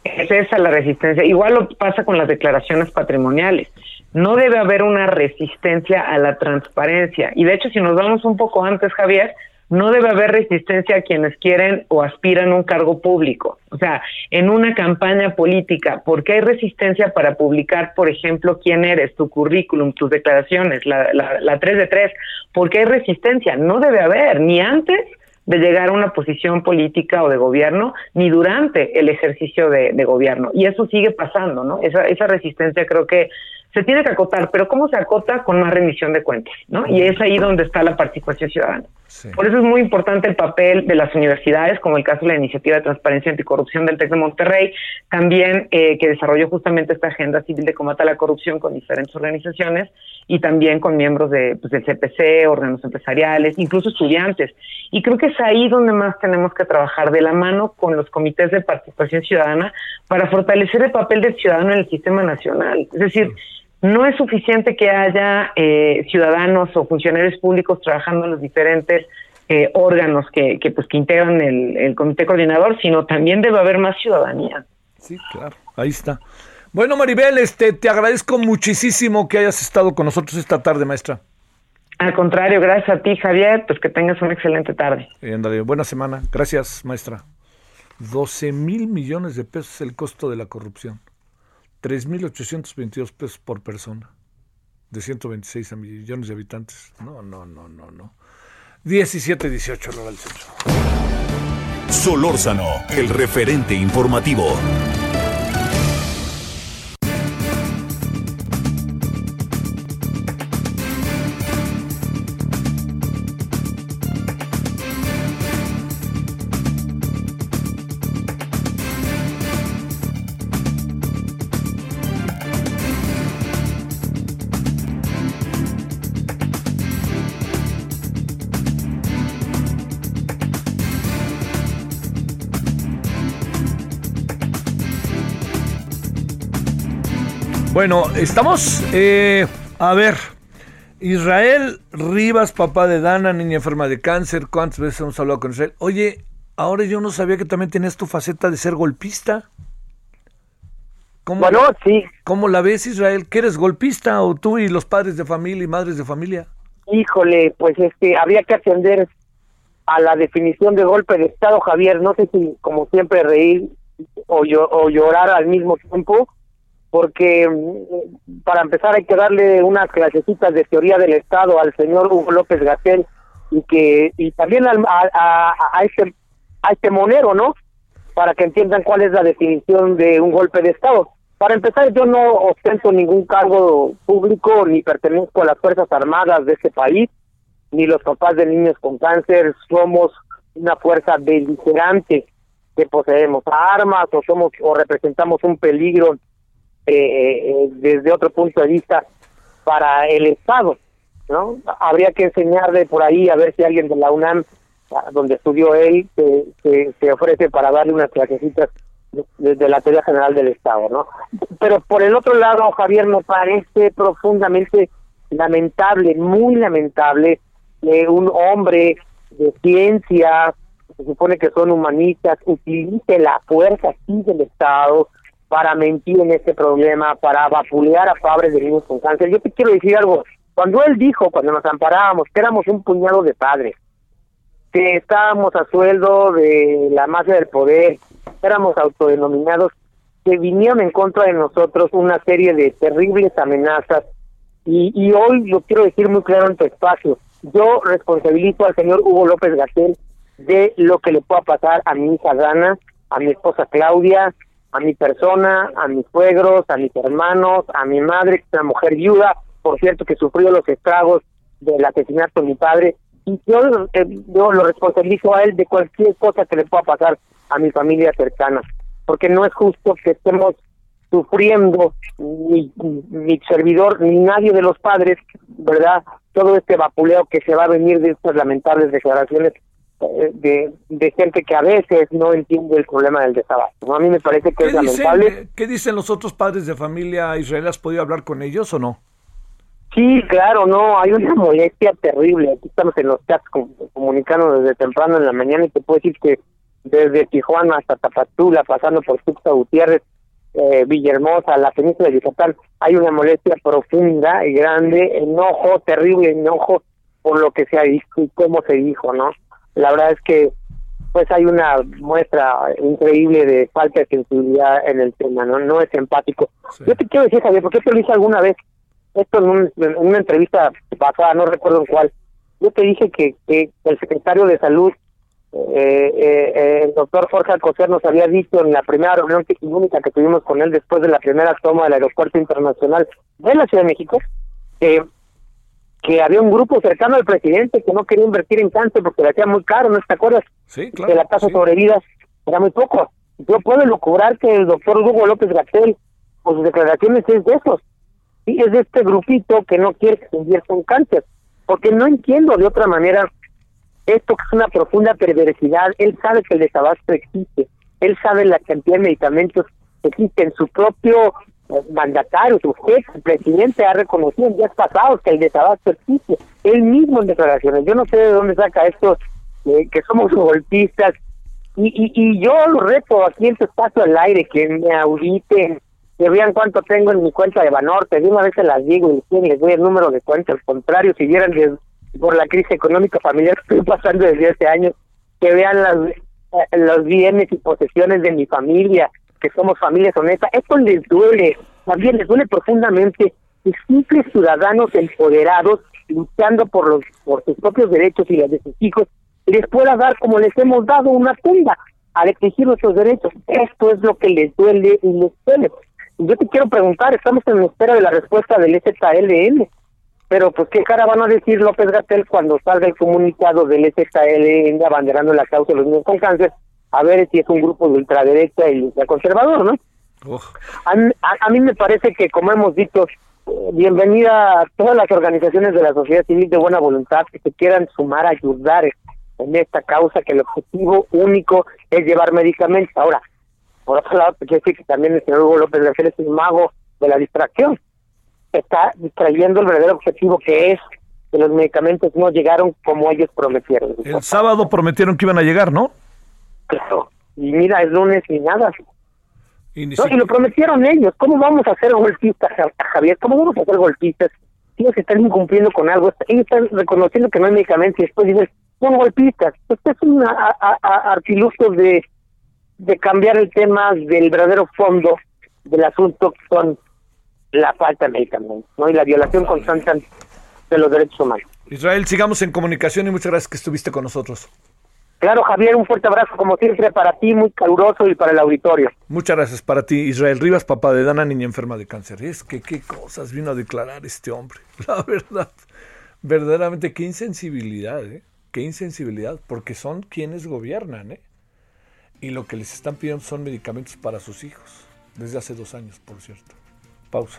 es esa la resistencia. Igual lo pasa con las declaraciones patrimoniales no debe haber una resistencia a la transparencia. Y de hecho, si nos vamos un poco antes, Javier, no debe haber resistencia a quienes quieren o aspiran a un cargo público. O sea, en una campaña política, ¿por qué hay resistencia para publicar, por ejemplo, quién eres, tu currículum, tus declaraciones, la, la, 3 de 3? ¿Por qué hay resistencia? No debe haber, ni antes de llegar a una posición política o de gobierno, ni durante el ejercicio de, de gobierno. Y eso sigue pasando, ¿no? Esa, esa resistencia creo que se tiene que acotar, pero ¿cómo se acota? Con más rendición de cuentas, ¿no? Y es ahí donde está la participación ciudadana. Por eso es muy importante el papel de las universidades, como el caso de la Iniciativa de Transparencia y Anticorrupción del TEC de Monterrey, también eh, que desarrolló justamente esta agenda civil de combate a la corrupción con diferentes organizaciones y también con miembros de, pues, del CPC, órganos empresariales, incluso estudiantes. Y creo que es ahí donde más tenemos que trabajar de la mano con los comités de participación ciudadana para fortalecer el papel del ciudadano en el sistema nacional. Es decir, no es suficiente que haya eh, ciudadanos o funcionarios públicos trabajando en los diferentes eh, órganos que, que, pues, que integran el, el, comité coordinador, sino también debe haber más ciudadanía.
Sí, claro, ahí está. Bueno, Maribel, este, te agradezco muchísimo que hayas estado con nosotros esta tarde, maestra.
Al contrario, gracias a ti, Javier, pues que tengas una excelente tarde.
buena semana. Gracias, maestra. 12 mil millones de pesos es el costo de la corrupción. 3.822 pesos por persona, de 126 millones de habitantes. No, no, no, no, no. 17, 18, lo del centro.
Solórzano, el referente informativo.
Bueno, estamos, eh, a ver, Israel Rivas, papá de Dana, niña enferma de cáncer, ¿cuántas veces hemos hablado con Israel? Oye, ahora yo no sabía que también tenías tu faceta de ser golpista. ¿Cómo,
Bueno, sí.
¿Cómo la ves, Israel? ¿Que eres golpista o tú y los padres de familia y madres de familia?
Híjole, pues este, habría que atender a la definición de golpe de Estado, Javier. No sé si, como siempre, reír o, o llorar al mismo tiempo, porque mm, para empezar hay que darle unas clasecitas de teoría del Estado al señor Hugo López Gatel y que y también al- a, este a este monero, ¿no? Para que entiendan cuál es la definición de un golpe de Estado. Para empezar, yo no ostento ningún cargo público ni pertenezco a las Fuerzas Armadas de este país, ni los papás de niños con cáncer somos una fuerza beligerante que poseemos armas o somos o representamos un peligro eh, eh, desde otro punto de vista para el Estado, ¿no? Habría que enseñarle por ahí a ver si alguien de la UNAM, ah, donde estudió él, se, ofrece para darle unas clasecitas de, la teoría general del Estado, ¿no? Pero por el otro lado, Javier, me parece profundamente lamentable, muy lamentable, que un hombre de ciencia, se supone que son humanistas, utilice la fuerza así del Estado para mentir en este problema, para vapulear a padres de niños con cáncer. Yo te quiero decir algo, cuando él dijo, cuando nos amparábamos, que éramos un puñado de padres, que estábamos a sueldo de la mafia del poder, éramos autodenominados, que vinieron en contra de nosotros una serie de terribles amenazas y, y hoy lo quiero decir muy claro en tu espacio. Yo responsabilizo al señor Hugo López Gatel de lo que le pueda pasar a mi hija Dana, a mi esposa Claudia, a mi persona, a mis suegros, a mis hermanos, a mi madre, que es una mujer viuda, por cierto, que sufrió los estragos del asesinato de mi padre. Y yo, eh, yo lo responsabilizo a él de cualquier cosa que le pueda pasar a mi familia cercana, porque no es justo que estemos sufriendo ni mi servidor ni nadie de los padres, ¿verdad? Todo este vapuleo que se va a venir de estas lamentables declaraciones de, de gente que a veces no entiende el problema del desabasto. ¿no? A mí me parece que
¿Qué
es lamentable.
¿Qué dicen los otros padres de familia Israel? ¿Has podido hablar con ellos o no?
Sí, claro, no, hay una molestia terrible. Aquí estamos en los chats com- comunicando desde temprano en la mañana y te puedo decir que desde Tijuana hasta Tapatula, pasando por Tuxtla Gutiérrez, eh, Villahermosa, la península de Yucatán, hay una molestia profunda y grande, enojo, terrible enojo por lo que se ha dicho y cómo se dijo, ¿no? La verdad es que pues hay una muestra increíble de falta de sensibilidad en el tema, ¿no? No es empático. Yo te quiero decir, Javier, porque te lo dije alguna vez, esto en, un- en una entrevista pasada, no recuerdo en cuál, yo te dije que, que el secretario de Salud, eh, eh, eh, el doctor Jorge Alcocer, nos había dicho en la primera reunión única que tuvimos con él después de la primera toma del aeropuerto internacional de la Ciudad de México, que que había un grupo cercano al presidente que no quería invertir en cáncer porque le hacía muy caro, ¿no te acuerdas?
Sí,
que la tasa sobre vidas era muy poco. Yo puedo lograr que el doctor Hugo López Gatel, por sus declaraciones, es de esos. Sí, es de este grupito que no quiere que se invierta en cáncer. Porque no entiendo de otra manera esto que es una profunda perversidad. Él sabe que el desabasto existe. Él sabe la cantidad de medicamentos que existen. Su propio mandatario, su jefe, el presidente ha reconocido en días pasados que el desabasto existe. Él mismo en declaraciones. Yo no sé de dónde saca esto, eh, que somos golpistas. Y, y, y yo lo reto aquí en tu espacio al aire, que me auditen, que vean cuánto tengo en mi cuenta de Banorte. De una vez se las digo y les doy el número de cuenta. Al contrario, si vieran des- por la crisis económica familiar que estoy pasando desde hace años, que vean las, eh, los bienes y posesiones de mi familia, que somos familias honestas. Esto les duele, también les duele profundamente que simples ciudadanos empoderados luchando por los por sus propios derechos y los de sus hijos les pueda dar como les hemos dado una tumba al exigir nuestros derechos. Esto es lo que les duele y les duele. Y Yo te quiero preguntar, estamos en espera de la respuesta del ZLN, pero pues qué cara van a decir López Gatel cuando salga el comunicado del ZLN abanderando la causa de los niños con cáncer, a ver si es un grupo de ultraderecha y ultraconservador, ¿no? A, mí- a- a mí me parece que, como hemos dicho, bienvenida a todas las organizaciones de la sociedad civil de buena voluntad que se quieran sumar a ayudar en esta causa, que el objetivo único es llevar medicamentos. Ahora, por otro lado, quiero decir que también el señor Hugo López García es un mago de la distracción. Está distrayendo el verdadero objetivo que es que los medicamentos no llegaron como ellos prometieron.
El sábado prometieron que iban a llegar, ¿no?
Claro. Y mira, es lunes y nada.
Y,
No, y lo prometieron ellos. ¿Cómo vamos a hacer golpistas, Ja- Javier? ¿Cómo vamos a hacer golpistas? Ellos están incumpliendo con algo. Ellos están reconociendo que no hay medicamentos y después dicen, son golpistas. Esto es un artilugio de, de cambiar el tema del verdadero fondo del asunto, que son la falta de medicamentos ¿no? y la violación constante de los derechos humanos.
Israel, sigamos en comunicación y muchas gracias que estuviste con nosotros.
Claro, Javier, un fuerte abrazo como siempre para ti, muy caluroso y para el auditorio.
Muchas gracias para ti, Israel Rivas, papá de Dana, niña enferma de cáncer. Es que qué cosas vino a declarar este hombre. La verdad, verdaderamente qué insensibilidad, ¿eh? Qué insensibilidad, porque son quienes gobiernan, ¿eh? Y lo que les están pidiendo son medicamentos para sus hijos, desde hace dos años, por cierto. Pausa.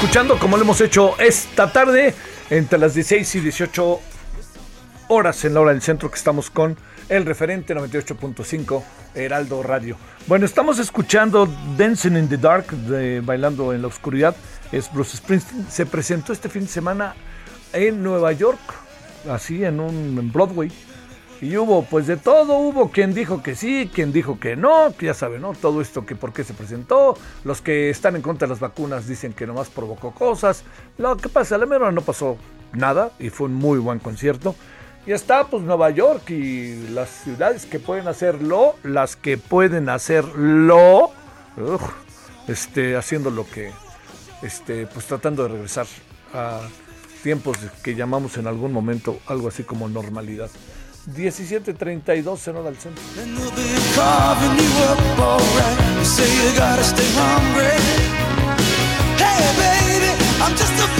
Escuchando como lo hemos hecho esta tarde, entre las 16 y 18 horas en la hora del centro, que estamos con el referente 98.5 Heraldo Radio. Bueno, estamos escuchando Dancing in the Dark, de Bailando en la Oscuridad. Es Bruce Springsteen. Se presentó este fin de semana en Nueva York, así en un en Broadway. Y hubo, pues de todo, hubo quien dijo que sí, quien dijo que no, que ya saben, ¿no? Todo esto que por qué se presentó. Los que están en contra de las vacunas dicen que nomás provocó cosas. Lo que pasa, a la mera no pasó nada y fue un muy buen concierto. Y está pues Nueva York y las ciudades que pueden hacerlo, las que pueden hacerlo, este, haciendo lo que, este, pues tratando de regresar a tiempos que llamamos en algún momento algo así como normalidad. 17.32 en hora del centro.
Hey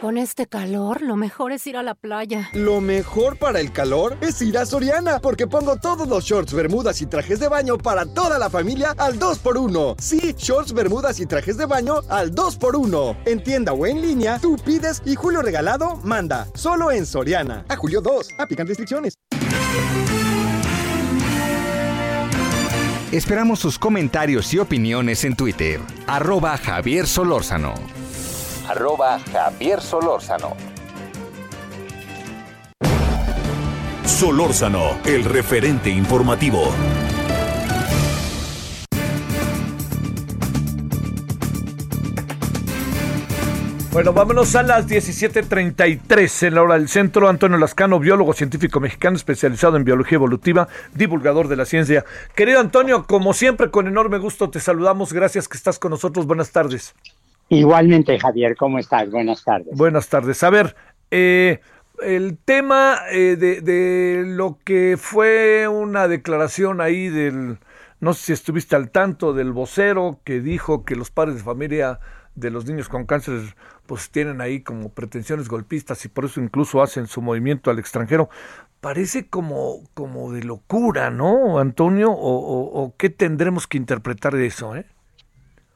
Con este calor, lo mejor es ir a la playa.
Lo mejor para el calor es ir a Soriana, porque pongo todos los shorts, bermudas y trajes de baño para toda la familia al 2x1. Sí, shorts, bermudas y trajes de baño al 2x1. En tienda o en línea, tú pides y Julio Regalado manda. Solo en Soriana. A Julio 2. Aplican restricciones.
Esperamos sus comentarios y opiniones en Twitter. Arroba Javier Solórzano. Arroba Javier Solórzano.
Solórzano, el referente informativo.
Bueno, vámonos a las 17.33 en la hora del centro. Antonio Lascano, biólogo científico mexicano especializado en biología evolutiva, divulgador de la ciencia. Querido Antonio, como siempre, con enorme gusto te saludamos. Gracias que estás con nosotros. Buenas tardes.
Igualmente, Javier, ¿cómo estás? Buenas tardes.
Buenas tardes. A ver, eh, el tema eh, de, de lo que fue una declaración ahí del, no sé si estuviste al tanto, del vocero que dijo que los padres de familia de los niños con cáncer pues tienen ahí como pretensiones golpistas y por eso incluso hacen su movimiento al extranjero. Parece como, como de locura, ¿no, Antonio? ¿O, o qué tendremos que interpretar de eso, eh?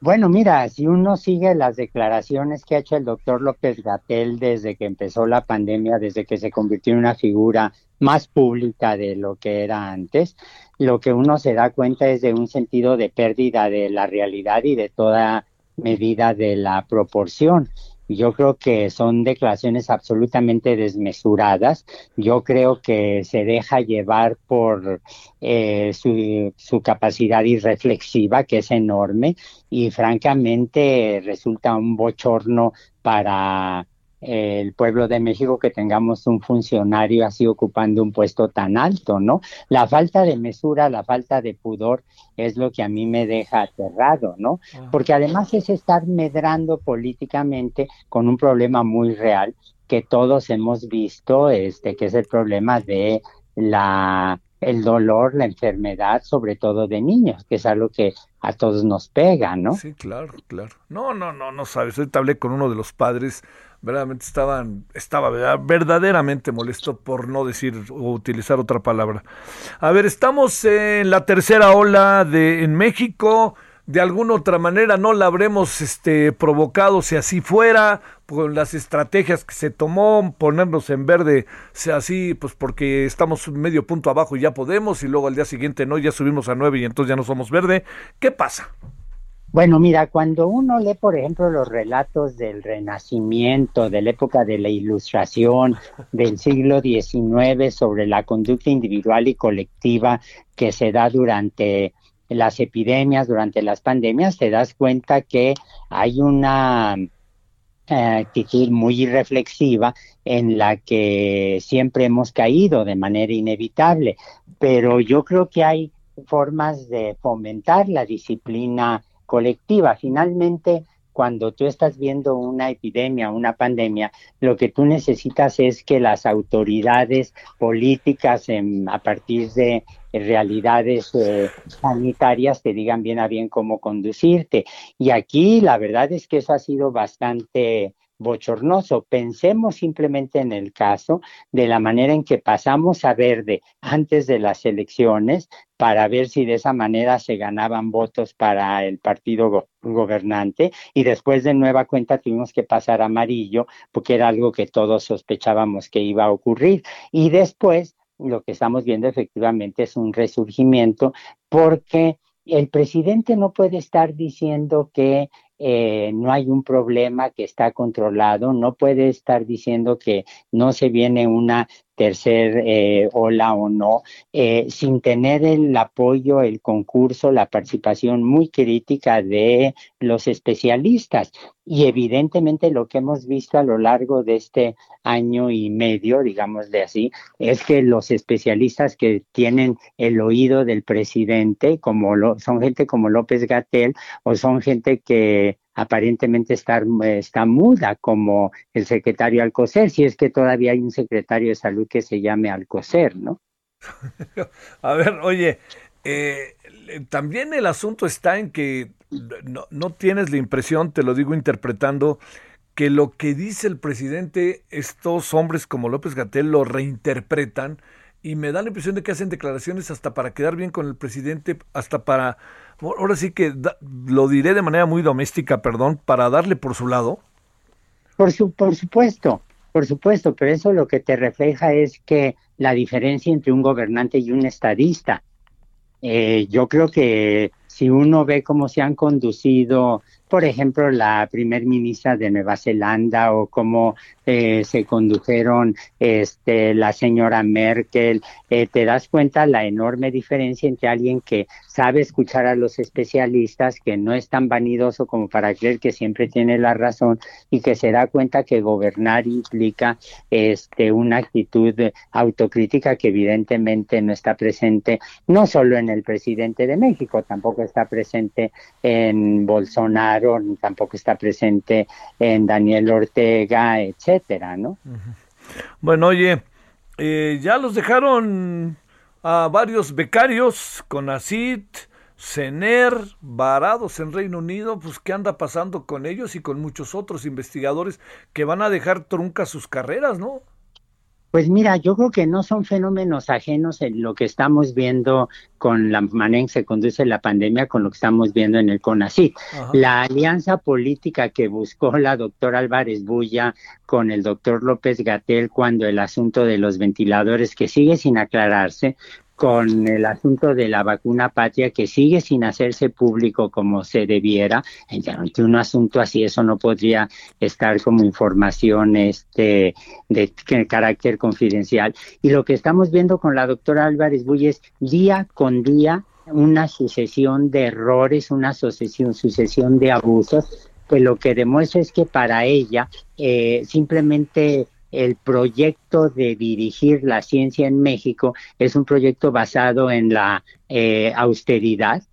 Bueno, mira, si uno sigue las declaraciones que ha hecho el doctor López Gatel desde que empezó la pandemia, desde que se convirtió en una figura más pública de lo que era antes, lo que uno se da cuenta es de un sentido de pérdida de la realidad y de toda medida de la proporción. Yo creo que son declaraciones absolutamente desmesuradas. Yo creo que se deja llevar por eh, su, su, capacidad irreflexiva, que es enorme, y francamente resulta un bochorno para el pueblo de México que tengamos un funcionario así ocupando un puesto tan alto, ¿no? La falta de mesura, la falta de pudor es lo que a mí me deja aterrado, ¿no? Porque además es estar medrando políticamente con un problema muy real que todos hemos visto, este, que es el problema de la el dolor, la enfermedad, sobre todo de niños, que es algo que a todos nos pega, ¿no?
Sí, claro, claro. No, no, no, no sabes. Ahorita hablé con uno de los padres verdaderamente estaban, estaba verdaderamente molesto por no decir o utilizar otra palabra. A ver, estamos en la tercera ola de en México. De alguna otra manera no la habremos este, provocado si así fuera, con las estrategias que se tomó, ponernos en verde, sea así, pues porque estamos medio punto abajo y ya podemos, y luego al día siguiente no, ya subimos a nueve y entonces ya no somos verde. ¿Qué pasa?
Bueno, mira, cuando uno lee, por ejemplo, los relatos del Renacimiento, de la época de la Ilustración, del siglo XIX, sobre la conducta individual y colectiva que se da durante las epidemias, durante las pandemias, te das cuenta que hay una eh, actitud muy reflexiva en la que siempre hemos caído de manera inevitable. Pero yo creo que hay formas de fomentar la disciplina colectiva. Finalmente, cuando tú estás viendo una epidemia, una pandemia, lo que tú necesitas es que las autoridades políticas a partir de realidades eh, sanitarias te digan bien a bien cómo conducirte. Y aquí la verdad es que eso ha sido bastante bochornoso. Pensemos simplemente en el caso de la manera en que pasamos a verde antes de las elecciones para ver si de esa manera se ganaban votos para el partido gobernante y después de nueva cuenta tuvimos que pasar a amarillo porque era algo que todos sospechábamos que iba a ocurrir y después lo que estamos viendo efectivamente es un resurgimiento porque el presidente no puede estar diciendo que eh, no hay un problema que está controlado, no puede estar diciendo que no se viene una tercer eh, ola o no, eh, sin tener el apoyo, el concurso, la participación muy crítica de los especialistas. Y evidentemente lo que hemos visto a lo largo de este año y medio, digamos de así, es que los especialistas que tienen el oído del presidente, como lo, son gente como López Gatel, o son gente que aparentemente está, está muda como el secretario Alcocer, si es que todavía hay un secretario de salud que se llame Alcocer, ¿no?
A ver, oye, eh, también el asunto está en que no, no tienes la impresión, te lo digo interpretando, que lo que dice el presidente, estos hombres como López Gatel lo reinterpretan y me da la impresión de que hacen declaraciones hasta para quedar bien con el presidente, hasta para, ahora sí que lo diré de manera muy doméstica, perdón, para darle por su lado.
Por, su, por supuesto, por supuesto, pero eso lo que te refleja es que la diferencia entre un gobernante y un estadista, eh, yo creo que si uno ve cómo se han conducido por ejemplo, la primer ministra de Nueva Zelanda o cómo eh, se condujeron este, la señora Merkel, eh, te das cuenta la enorme diferencia entre alguien que sabe escuchar a los especialistas, que no es tan vanidoso como para creer que siempre tiene la razón y que se da cuenta que gobernar implica este, una actitud autocrítica que evidentemente no está presente no solo en el presidente de México, tampoco está presente en Bolsonaro tampoco está presente en Daniel Ortega, etcétera, ¿no?
Bueno, oye, eh, ya los dejaron a varios becarios con ACID, CENER, varados en Reino Unido, pues qué anda pasando con ellos y con muchos otros investigadores que van a dejar truncas sus carreras, ¿no?
Pues mira, yo creo que no son fenómenos ajenos en lo que estamos viendo con la manera en que se conduce la pandemia, con lo que estamos viendo en el CONACYT. La alianza política que buscó la doctora Álvarez Bulla con el doctor López Gatel cuando el asunto de los ventiladores, que sigue sin aclararse, con el asunto de la vacuna patria que sigue sin hacerse público como se debiera. Ante un asunto así, eso no podría estar como información este, de, carácter confidencial. Y lo que estamos viendo con la doctora Álvarez Bull es día con día una sucesión de errores, una sucesión, sucesión de abusos, pues lo que demuestra es que para ella eh, simplemente el proyecto de dirigir la ciencia en México es un proyecto basado en la eh, austeridad.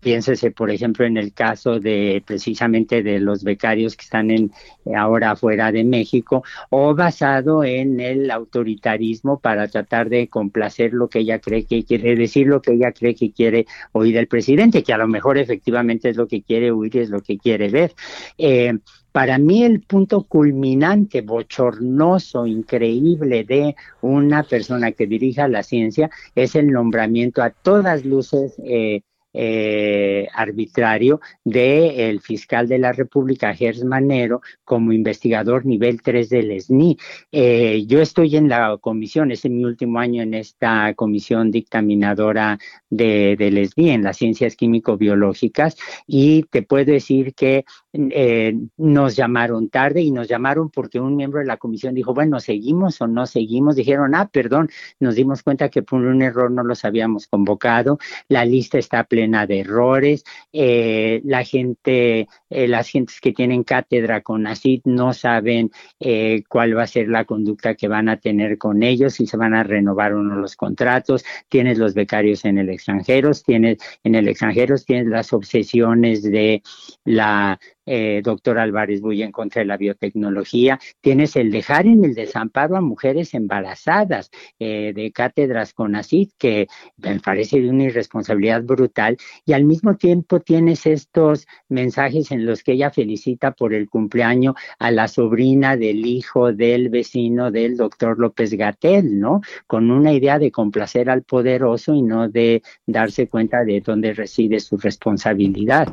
Piénsese, por ejemplo, en el caso de precisamente de los becarios que están en, ahora fuera de México, o basado en el autoritarismo para tratar de complacer lo que ella cree que quiere decir, lo que ella cree que quiere oír el presidente, que a lo mejor efectivamente es lo que quiere oír, es lo que quiere ver. Eh, para mí el punto culminante, bochornoso, increíble de una persona que dirija la ciencia es el nombramiento a todas luces eh, eh, arbitrario del fiscal de la República, Gers Manero, como investigador nivel 3 del SNI. Eh, yo estoy en la comisión, es mi último año en esta comisión dictaminadora de, del SNI, en las ciencias químico-biológicas, y te puedo decir que eh, nos llamaron tarde y nos llamaron porque un miembro de la comisión dijo, bueno, ¿seguimos o no seguimos? Dijeron, ah, perdón, nos dimos cuenta que por un error no los habíamos convocado, la lista está plena de errores, eh, la gente, eh, las gentes que tienen cátedra con ACID no saben eh, cuál va a ser la conducta que van a tener con ellos, si se van a renovar o no los contratos, tienes los becarios en el extranjero, tienes en el extranjero, tienes las obsesiones de la eh, doctor Álvarez Bulla en contra de la biotecnología, tienes el dejar en el desamparo a mujeres embarazadas eh, de cátedras con ACID, que me parece de una irresponsabilidad brutal, y al mismo tiempo tienes estos mensajes en los que ella felicita por el cumpleaños a la sobrina del hijo del vecino del doctor López Gatel, ¿no? Con una idea de complacer al poderoso y no de darse cuenta de dónde reside su responsabilidad.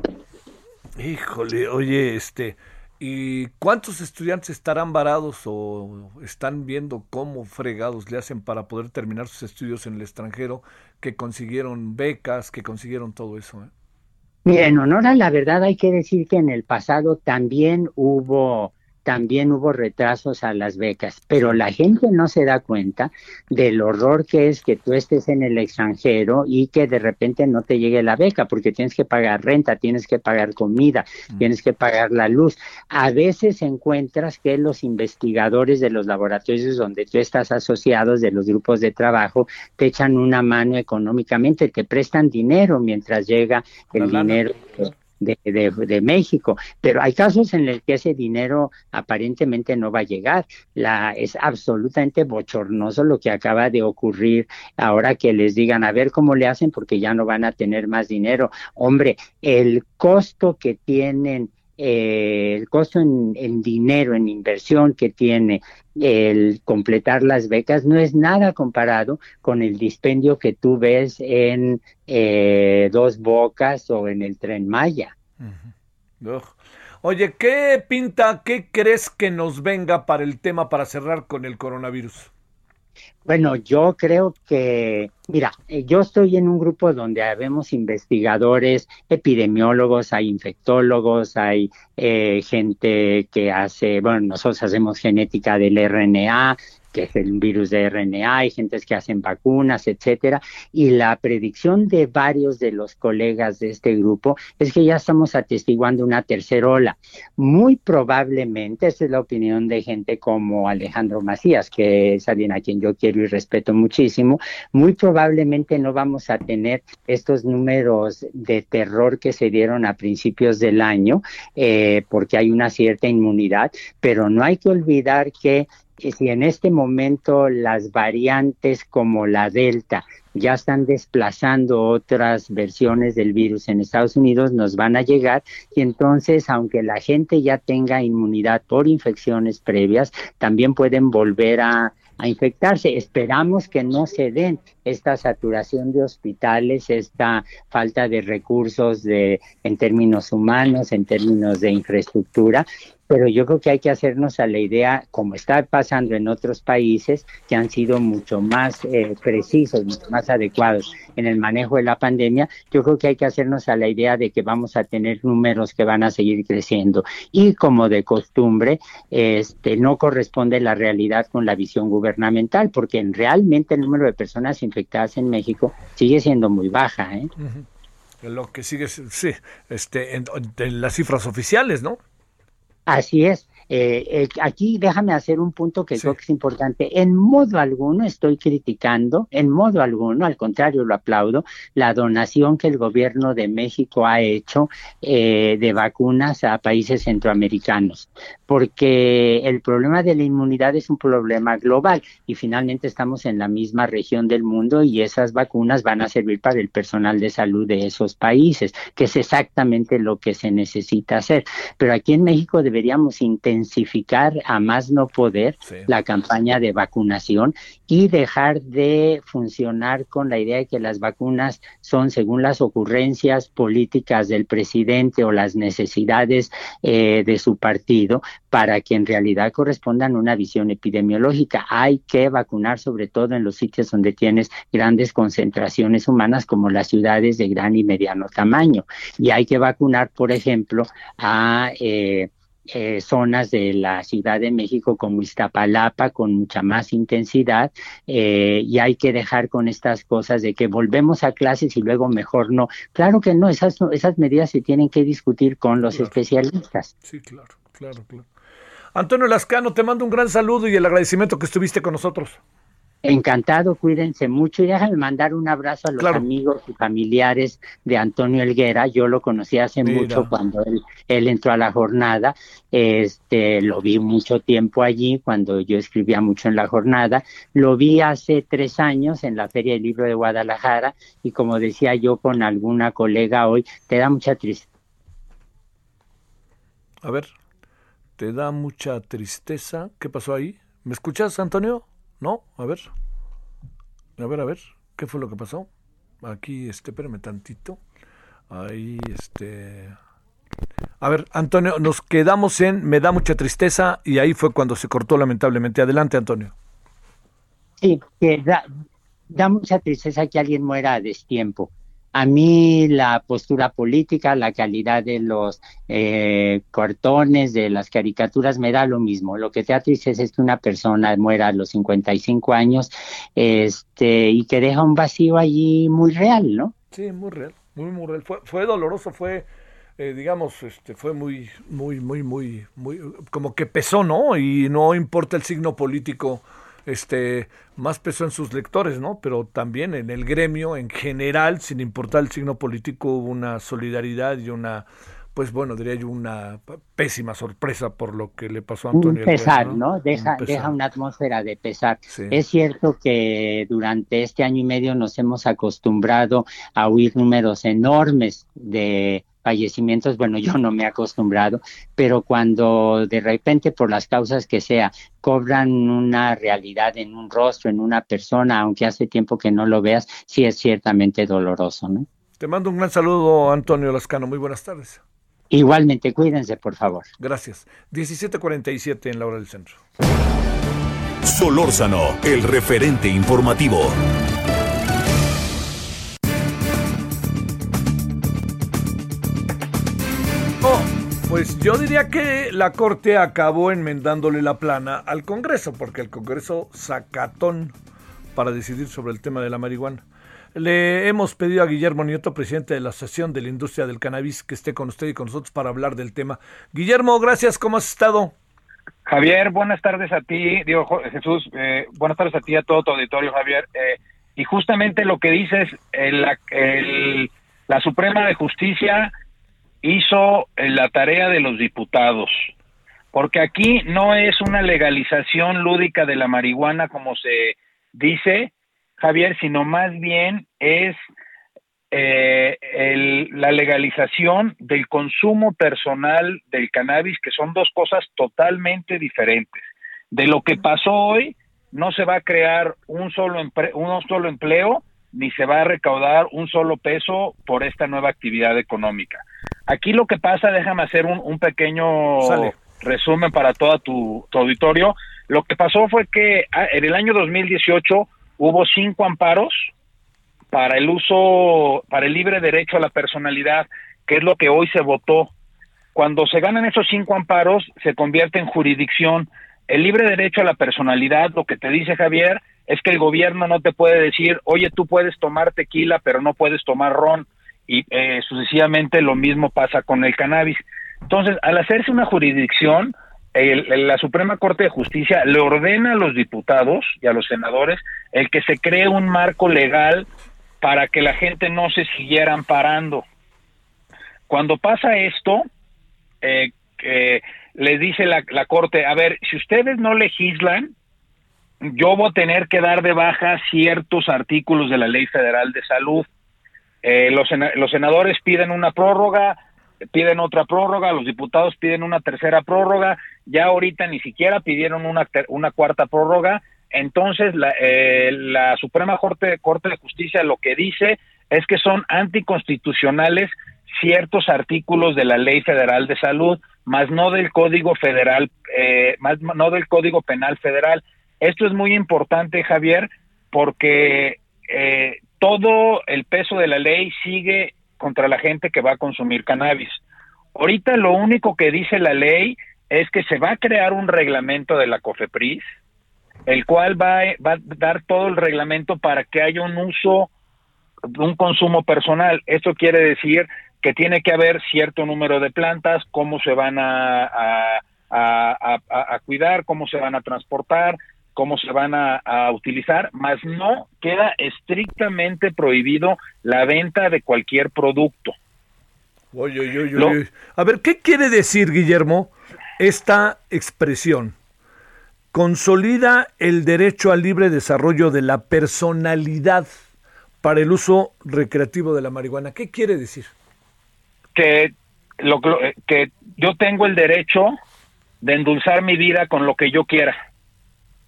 Híjole, oye, este, ¿y cuántos estudiantes estarán varados o están viendo cómo fregados le hacen para poder terminar sus estudios en el extranjero, que consiguieron becas, que consiguieron todo eso? Eh?
Mira, en honor a la verdad hay que decir que en el pasado también hubo también hubo retrasos a las becas, pero la gente no se da cuenta del horror que es que tú estés en el extranjero y que de repente no te llegue la beca porque tienes que pagar renta, tienes que pagar comida, mm. tienes que pagar la luz. A veces encuentras que los investigadores de los laboratorios donde tú estás asociados, de los grupos de trabajo, te echan una mano económicamente, te prestan dinero mientras llega el dinero de, de, México, pero hay casos en los que ese dinero aparentemente no va a llegar. La, es absolutamente bochornoso lo que acaba de ocurrir ahora que les digan a ver cómo le hacen porque ya no van a tener más dinero. Hombre, el costo que tienen eh, el costo en, dinero, en inversión que tiene el completar las becas no es nada comparado con el dispendio que tú ves en eh, Dos Bocas o en el Tren Maya.
Oye, ¿qué pinta, qué crees que nos venga para el tema para cerrar con el coronavirus?
Bueno, yo creo que, mira, eh, yo estoy en un grupo donde habemos investigadores, epidemiólogos, hay infectólogos, hay eh, gente que hace, bueno, nosotros hacemos genética del RNA, que es el virus de RNA, hay gentes que hacen vacunas, etcétera, y la predicción de varios de los colegas de este grupo es que ya estamos atestiguando una tercera ola. Muy probablemente, esta es la opinión de gente como Alejandro Macías, que es alguien a quien yo quiero y respeto muchísimo, muy probablemente no vamos a tener estos números de terror que se dieron a principios del año, eh, porque hay una cierta inmunidad, pero no hay que olvidar que Y si en este momento las variantes como la Delta ya están desplazando otras versiones del virus en Estados Unidos, nos van a llegar y entonces, aunque la gente ya tenga inmunidad por infecciones previas, también pueden volver a, a infectarse. Esperamos que no se den esta saturación de hospitales, esta falta de recursos de, en términos humanos, en términos de infraestructura, pero yo creo que hay que hacernos a la idea, como está pasando en otros países, que han sido mucho más eh, precisos, mucho más adecuados en el manejo de la pandemia, yo creo que hay que hacernos a la idea de que vamos a tener números que van a seguir creciendo. Y como de costumbre, este no corresponde la realidad con la visión gubernamental, porque realmente el número de personas infectadas en México sigue siendo muy baja. ¿eh?
Lo que sigue, sí, este, en, en las cifras oficiales, ¿no?
Así es. Eh, eh, aquí déjame hacer un punto que creo que es importante. En modo alguno estoy criticando, en modo alguno, al contrario, lo aplaudo, la donación que el gobierno de México ha hecho eh, de vacunas a países centroamericanos, porque el problema de la inmunidad es un problema global y finalmente estamos en la misma región del mundo y esas vacunas van a servir para el personal de salud de esos países, que es exactamente lo que se necesita hacer. Pero aquí en México deberíamos intentar intensificar a más no poder la campaña de vacunación y dejar de funcionar con la idea de que las vacunas son según las ocurrencias políticas del presidente o las necesidades eh, de su partido para que en realidad correspondan a una visión epidemiológica. Hay que vacunar sobre todo en los sitios donde tienes grandes concentraciones humanas como las ciudades de gran y mediano tamaño. Y hay que vacunar, por ejemplo, a... Eh, eh, zonas de la Ciudad de México como Iztapalapa con mucha más intensidad eh, y hay que dejar con estas cosas de que volvemos a clases y luego mejor no. Claro que no, esas, esas medidas se tienen que discutir con los especialistas.
Sí, claro, claro, claro. Antonio Lascano, te mando un gran saludo y el agradecimiento que estuviste con nosotros.
Encantado, cuídense mucho y déjame mandar un abrazo a los amigos y familiares de Antonio Elguera. Yo lo conocí hace mucho cuando él, él entró a la jornada. Este, lo vi mucho tiempo allí cuando yo escribía mucho en la jornada. Lo vi hace tres años en la Feria del Libro de Guadalajara y como decía yo con alguna colega hoy, te da mucha tristeza.
A ver, te da mucha tristeza. ¿Qué pasó ahí? ¿Me escuchas, Antonio? No, a ver. A ver, a ver. ¿Qué fue lo que pasó? Aquí, este, espérame tantito. Ahí, este. A ver, Antonio, nos quedamos en Me da mucha tristeza y ahí fue cuando se cortó lamentablemente. Adelante, Antonio.
Sí, que da, da mucha tristeza que alguien muera a destiempo. A mí la postura política, la calidad de los eh, cartones, de las caricaturas, me da lo mismo. Lo que te es que una persona muera a los 55 años este, y que deja un vacío allí muy real, ¿no?
Sí, muy real, muy, muy real. Fue, fue doloroso, fue, eh, digamos, este, fue muy, muy, muy, muy, muy, como que pesó, ¿no? Y no importa el signo político este más peso en sus lectores, ¿no? Pero también en el gremio en general, sin importar el signo político, hubo una solidaridad y una pues bueno, diría yo una pésima sorpresa por lo que le pasó a Antonio.
Un pesar, ¿no? Deja, deja una atmósfera de pesar. Es cierto que durante este año y medio nos hemos acostumbrado a oír números enormes de fallecimientos, bueno, yo no me he acostumbrado, pero cuando de repente por las causas que sea cobran una realidad en un rostro, en una persona, aunque hace tiempo que no lo veas, sí es ciertamente doloroso, ¿no?
Te mando un gran saludo, Antonio Lascano. Muy buenas tardes.
Igualmente, cuídense, por favor.
Gracias. 17:47 en la hora del centro.
Solórzano, el referente informativo.
Pues yo diría que la Corte acabó enmendándole la plana al Congreso, porque el Congreso sacatón para decidir sobre el tema de la marihuana. Le hemos pedido a Guillermo Nieto, presidente de la Asociación de la Industria del Cannabis, que esté con usted y con nosotros para hablar del tema. Guillermo, gracias, ¿cómo has estado?
Javier, buenas tardes a ti, digo Jesús, eh, buenas tardes a ti, a todo tu auditorio, Javier. Eh, y justamente lo que dices, el, el, la Suprema de Justicia hizo eh, la tarea de los diputados, porque aquí no es una legalización lúdica de la marihuana como se dice, Javier, sino más bien es eh, el- la legalización del consumo personal del cannabis, que son dos cosas totalmente diferentes. De lo que pasó hoy, no se va a crear un solo, un solo empleo, ni se va a recaudar un solo peso por esta nueva actividad económica. Aquí lo que pasa, déjame hacer un, un pequeño
Sale.
resumen para todo tu, tu auditorio. Lo que pasó fue que ah, en el año 2018 hubo cinco amparos para el uso, para el libre derecho a la personalidad, que es lo que hoy se votó. Cuando se ganan esos cinco amparos, se convierte en jurisdicción. El libre derecho a la personalidad, lo que te dice Javier, es que el gobierno no te puede decir, oye, tú puedes tomar tequila, pero no puedes tomar ron. Y eh, sucesivamente lo mismo pasa con el cannabis. Entonces, al hacerse una jurisdicción, el- la Suprema Corte de Justicia le ordena a los diputados y a los senadores el que se cree un marco legal para que la gente no se siguiera amparando. Cuando pasa esto, eh, les dice la, la Corte, a ver, si ustedes no legislan, yo voy a tener que dar de baja ciertos artículos de la Ley Federal de Salud. Eh, los, los senadores piden una prórroga, piden otra prórroga, los diputados piden una tercera prórroga, ya ahorita ni siquiera pidieron una, una cuarta prórroga, entonces la, eh, la Suprema Corte, Corte de Justicia lo que dice es que son anticonstitucionales ciertos artículos de la Ley Federal de Salud, más no del Código Federal, eh, más no del Código Penal Federal. Esto es muy importante, Javier, porque eh, todo el peso de la ley sigue contra la gente que va a consumir cannabis. Ahorita lo único que dice la ley es que se va a crear un reglamento de la COFEPRIS, el cual va, a- va a dar todo el reglamento para que haya un uso, un consumo personal. Esto quiere decir que tiene que haber cierto número de plantas, cómo se van a, a- cuidar, cómo se van a transportar, cómo se van a, a utilizar, más no queda estrictamente prohibido la venta de cualquier producto. Lo-.
A ver, ¿qué quiere decir, Guillermo, esta expresión? Consolida el derecho al libre desarrollo de la personalidad para el uso recreativo de la marihuana. ¿Qué quiere decir?
que lo, lo- eh, que yo tengo el derecho de endulzar mi vida con lo que yo quiera.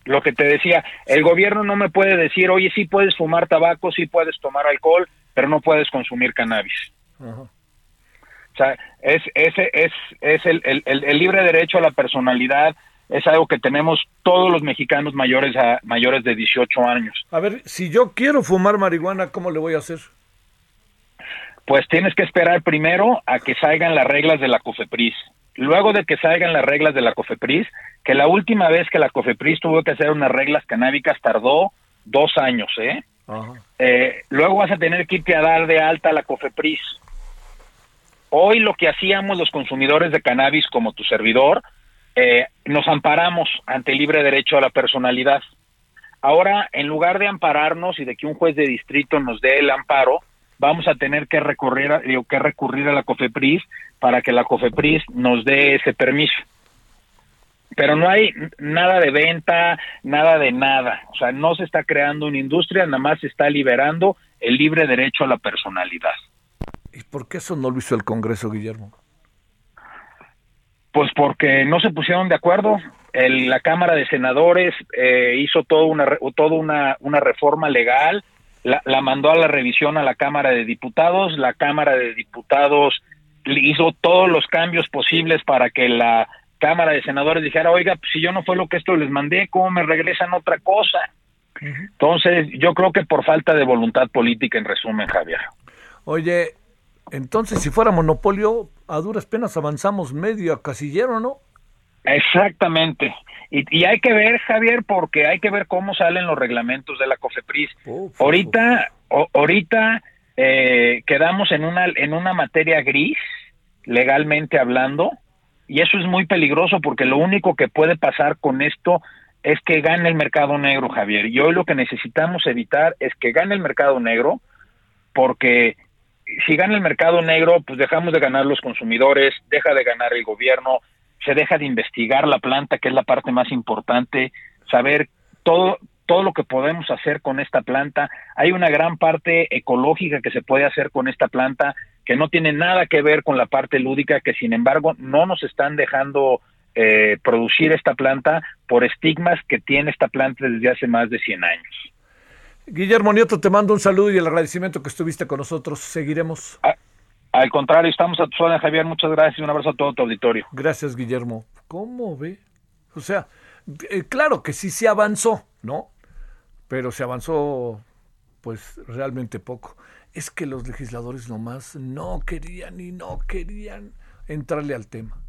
Lo que te decía, el gobierno no me puede decir, oye, sí puedes fumar tabaco, sí puedes tomar alcohol, pero no puedes consumir cannabis. O sea, es, ese es, es el, el- el- el libre derecho a la personalidad, es algo que tenemos todos los mexicanos mayores, a, mayores de 18 años.
A ver, si yo quiero fumar marihuana, ¿cómo le voy a hacer?
pues tienes que esperar primero a que salgan las reglas de la COFEPRIS. Luego de que salgan las reglas de la COFEPRIS, que la última vez que la COFEPRIS tuvo que hacer unas reglas canábicas tardó dos años, ¿eh? Eh, luego vas a tener que irte a dar de alta a la COFEPRIS. Hoy lo que hacíamos los consumidores de cannabis como tu servidor, eh, nos amparamos ante el libre derecho a la personalidad. Ahora, en lugar de ampararnos y de que un juez de distrito nos dé el amparo, vamos a tener que recurrir a, digo, que recurrir a la COFEPRIS para que la COFEPRIS nos dé ese permiso. Pero no hay nada de venta, nada de nada. O sea, no se está creando una industria, nada más se está liberando el libre derecho a la personalidad.
¿Y por qué eso no lo hizo el Congreso, Guillermo?
Pues porque no se pusieron de acuerdo. El- la Cámara de Senadores eh, hizo toda una toda una, una reforma legal, la, la mandó a la revisión a la Cámara de Diputados. La Cámara de Diputados hizo todos los cambios posibles para que la Cámara de Senadores dijera, oiga, pues, si yo no fue lo que esto les mandé, ¿cómo me regresan otra cosa? Entonces, yo creo que por falta de voluntad política, en resumen, Javier.
Oye, entonces si fuera monopolio, a duras penas avanzamos medio a casillero, ¿no?
Exactamente. Y, y hay que ver, Javier, porque hay que ver cómo salen los reglamentos de la COFEPRIS. ahorita, o- ahorita eh, quedamos en una en una materia gris, legalmente hablando, y eso es muy peligroso porque lo único que puede pasar con esto es que gane el mercado negro, Javier. Y hoy lo que necesitamos evitar es que gane el mercado negro, porque si gana el mercado negro, pues dejamos de ganar los consumidores, deja de ganar el gobierno, se deja de investigar la planta, que es la parte más importante, saber todo todo lo que podemos hacer con esta planta. Hay una gran parte ecológica que se puede hacer con esta planta que no tiene nada que ver con la parte lúdica, que sin embargo no nos están dejando eh, producir esta planta por estigmas que tiene esta planta desde hace más de 100 años.
Guillermo Nieto, te mando un saludo y el agradecimiento que estuviste con nosotros. Seguiremos.
al contrario, estamos a tu zona, Javier. Muchas gracias y un abrazo a todo tu auditorio.
Gracias, Guillermo. ¿Cómo ve? O sea, eh, claro que sí se avanzó, ¿no? Pero se avanzó pues realmente poco. Es que los legisladores nomás no querían y no querían entrarle al tema.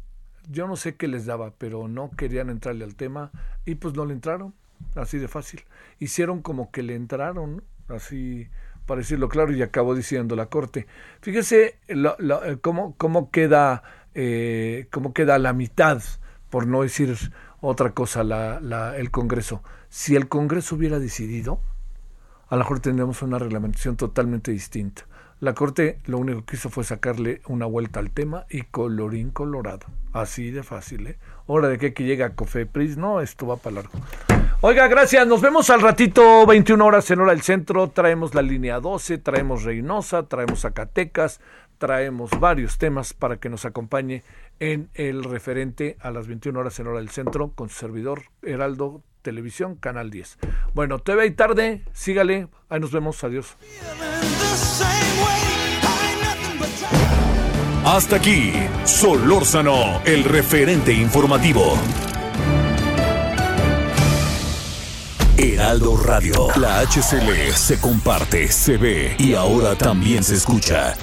Yo no sé qué les daba, pero no querían entrarle al tema y pues no le entraron, así de fácil. Hicieron como que le entraron, así para decirlo claro, y acabó diciendo la Corte. Fíjese eh, cómo, cómo, queda, eh, cómo queda la mitad, por no decir otra cosa, la, la, el Congreso. Si el Congreso hubiera decidido, a lo mejor tendríamos una reglamentación totalmente distinta. La Corte lo único que hizo fue sacarle una vuelta al tema y colorín colorado. Así de fácil, ¿eh? Hora de que, que llega Cofepris, no, esto va para largo. Oiga, gracias. Nos vemos al ratito, 21 horas en hora del centro. Traemos la línea 12, traemos Reynosa, traemos Zacatecas, traemos varios temas para que nos acompañe en el referente a las 21 horas en hora del centro con su servidor Heraldo Televisión, Canal 10. Bueno, TV y tarde, sígale, ahí nos vemos, adiós.
Hasta aquí, Solórzano, el referente informativo. Heraldo Radio, la HCL se comparte, se ve y ahora también se escucha.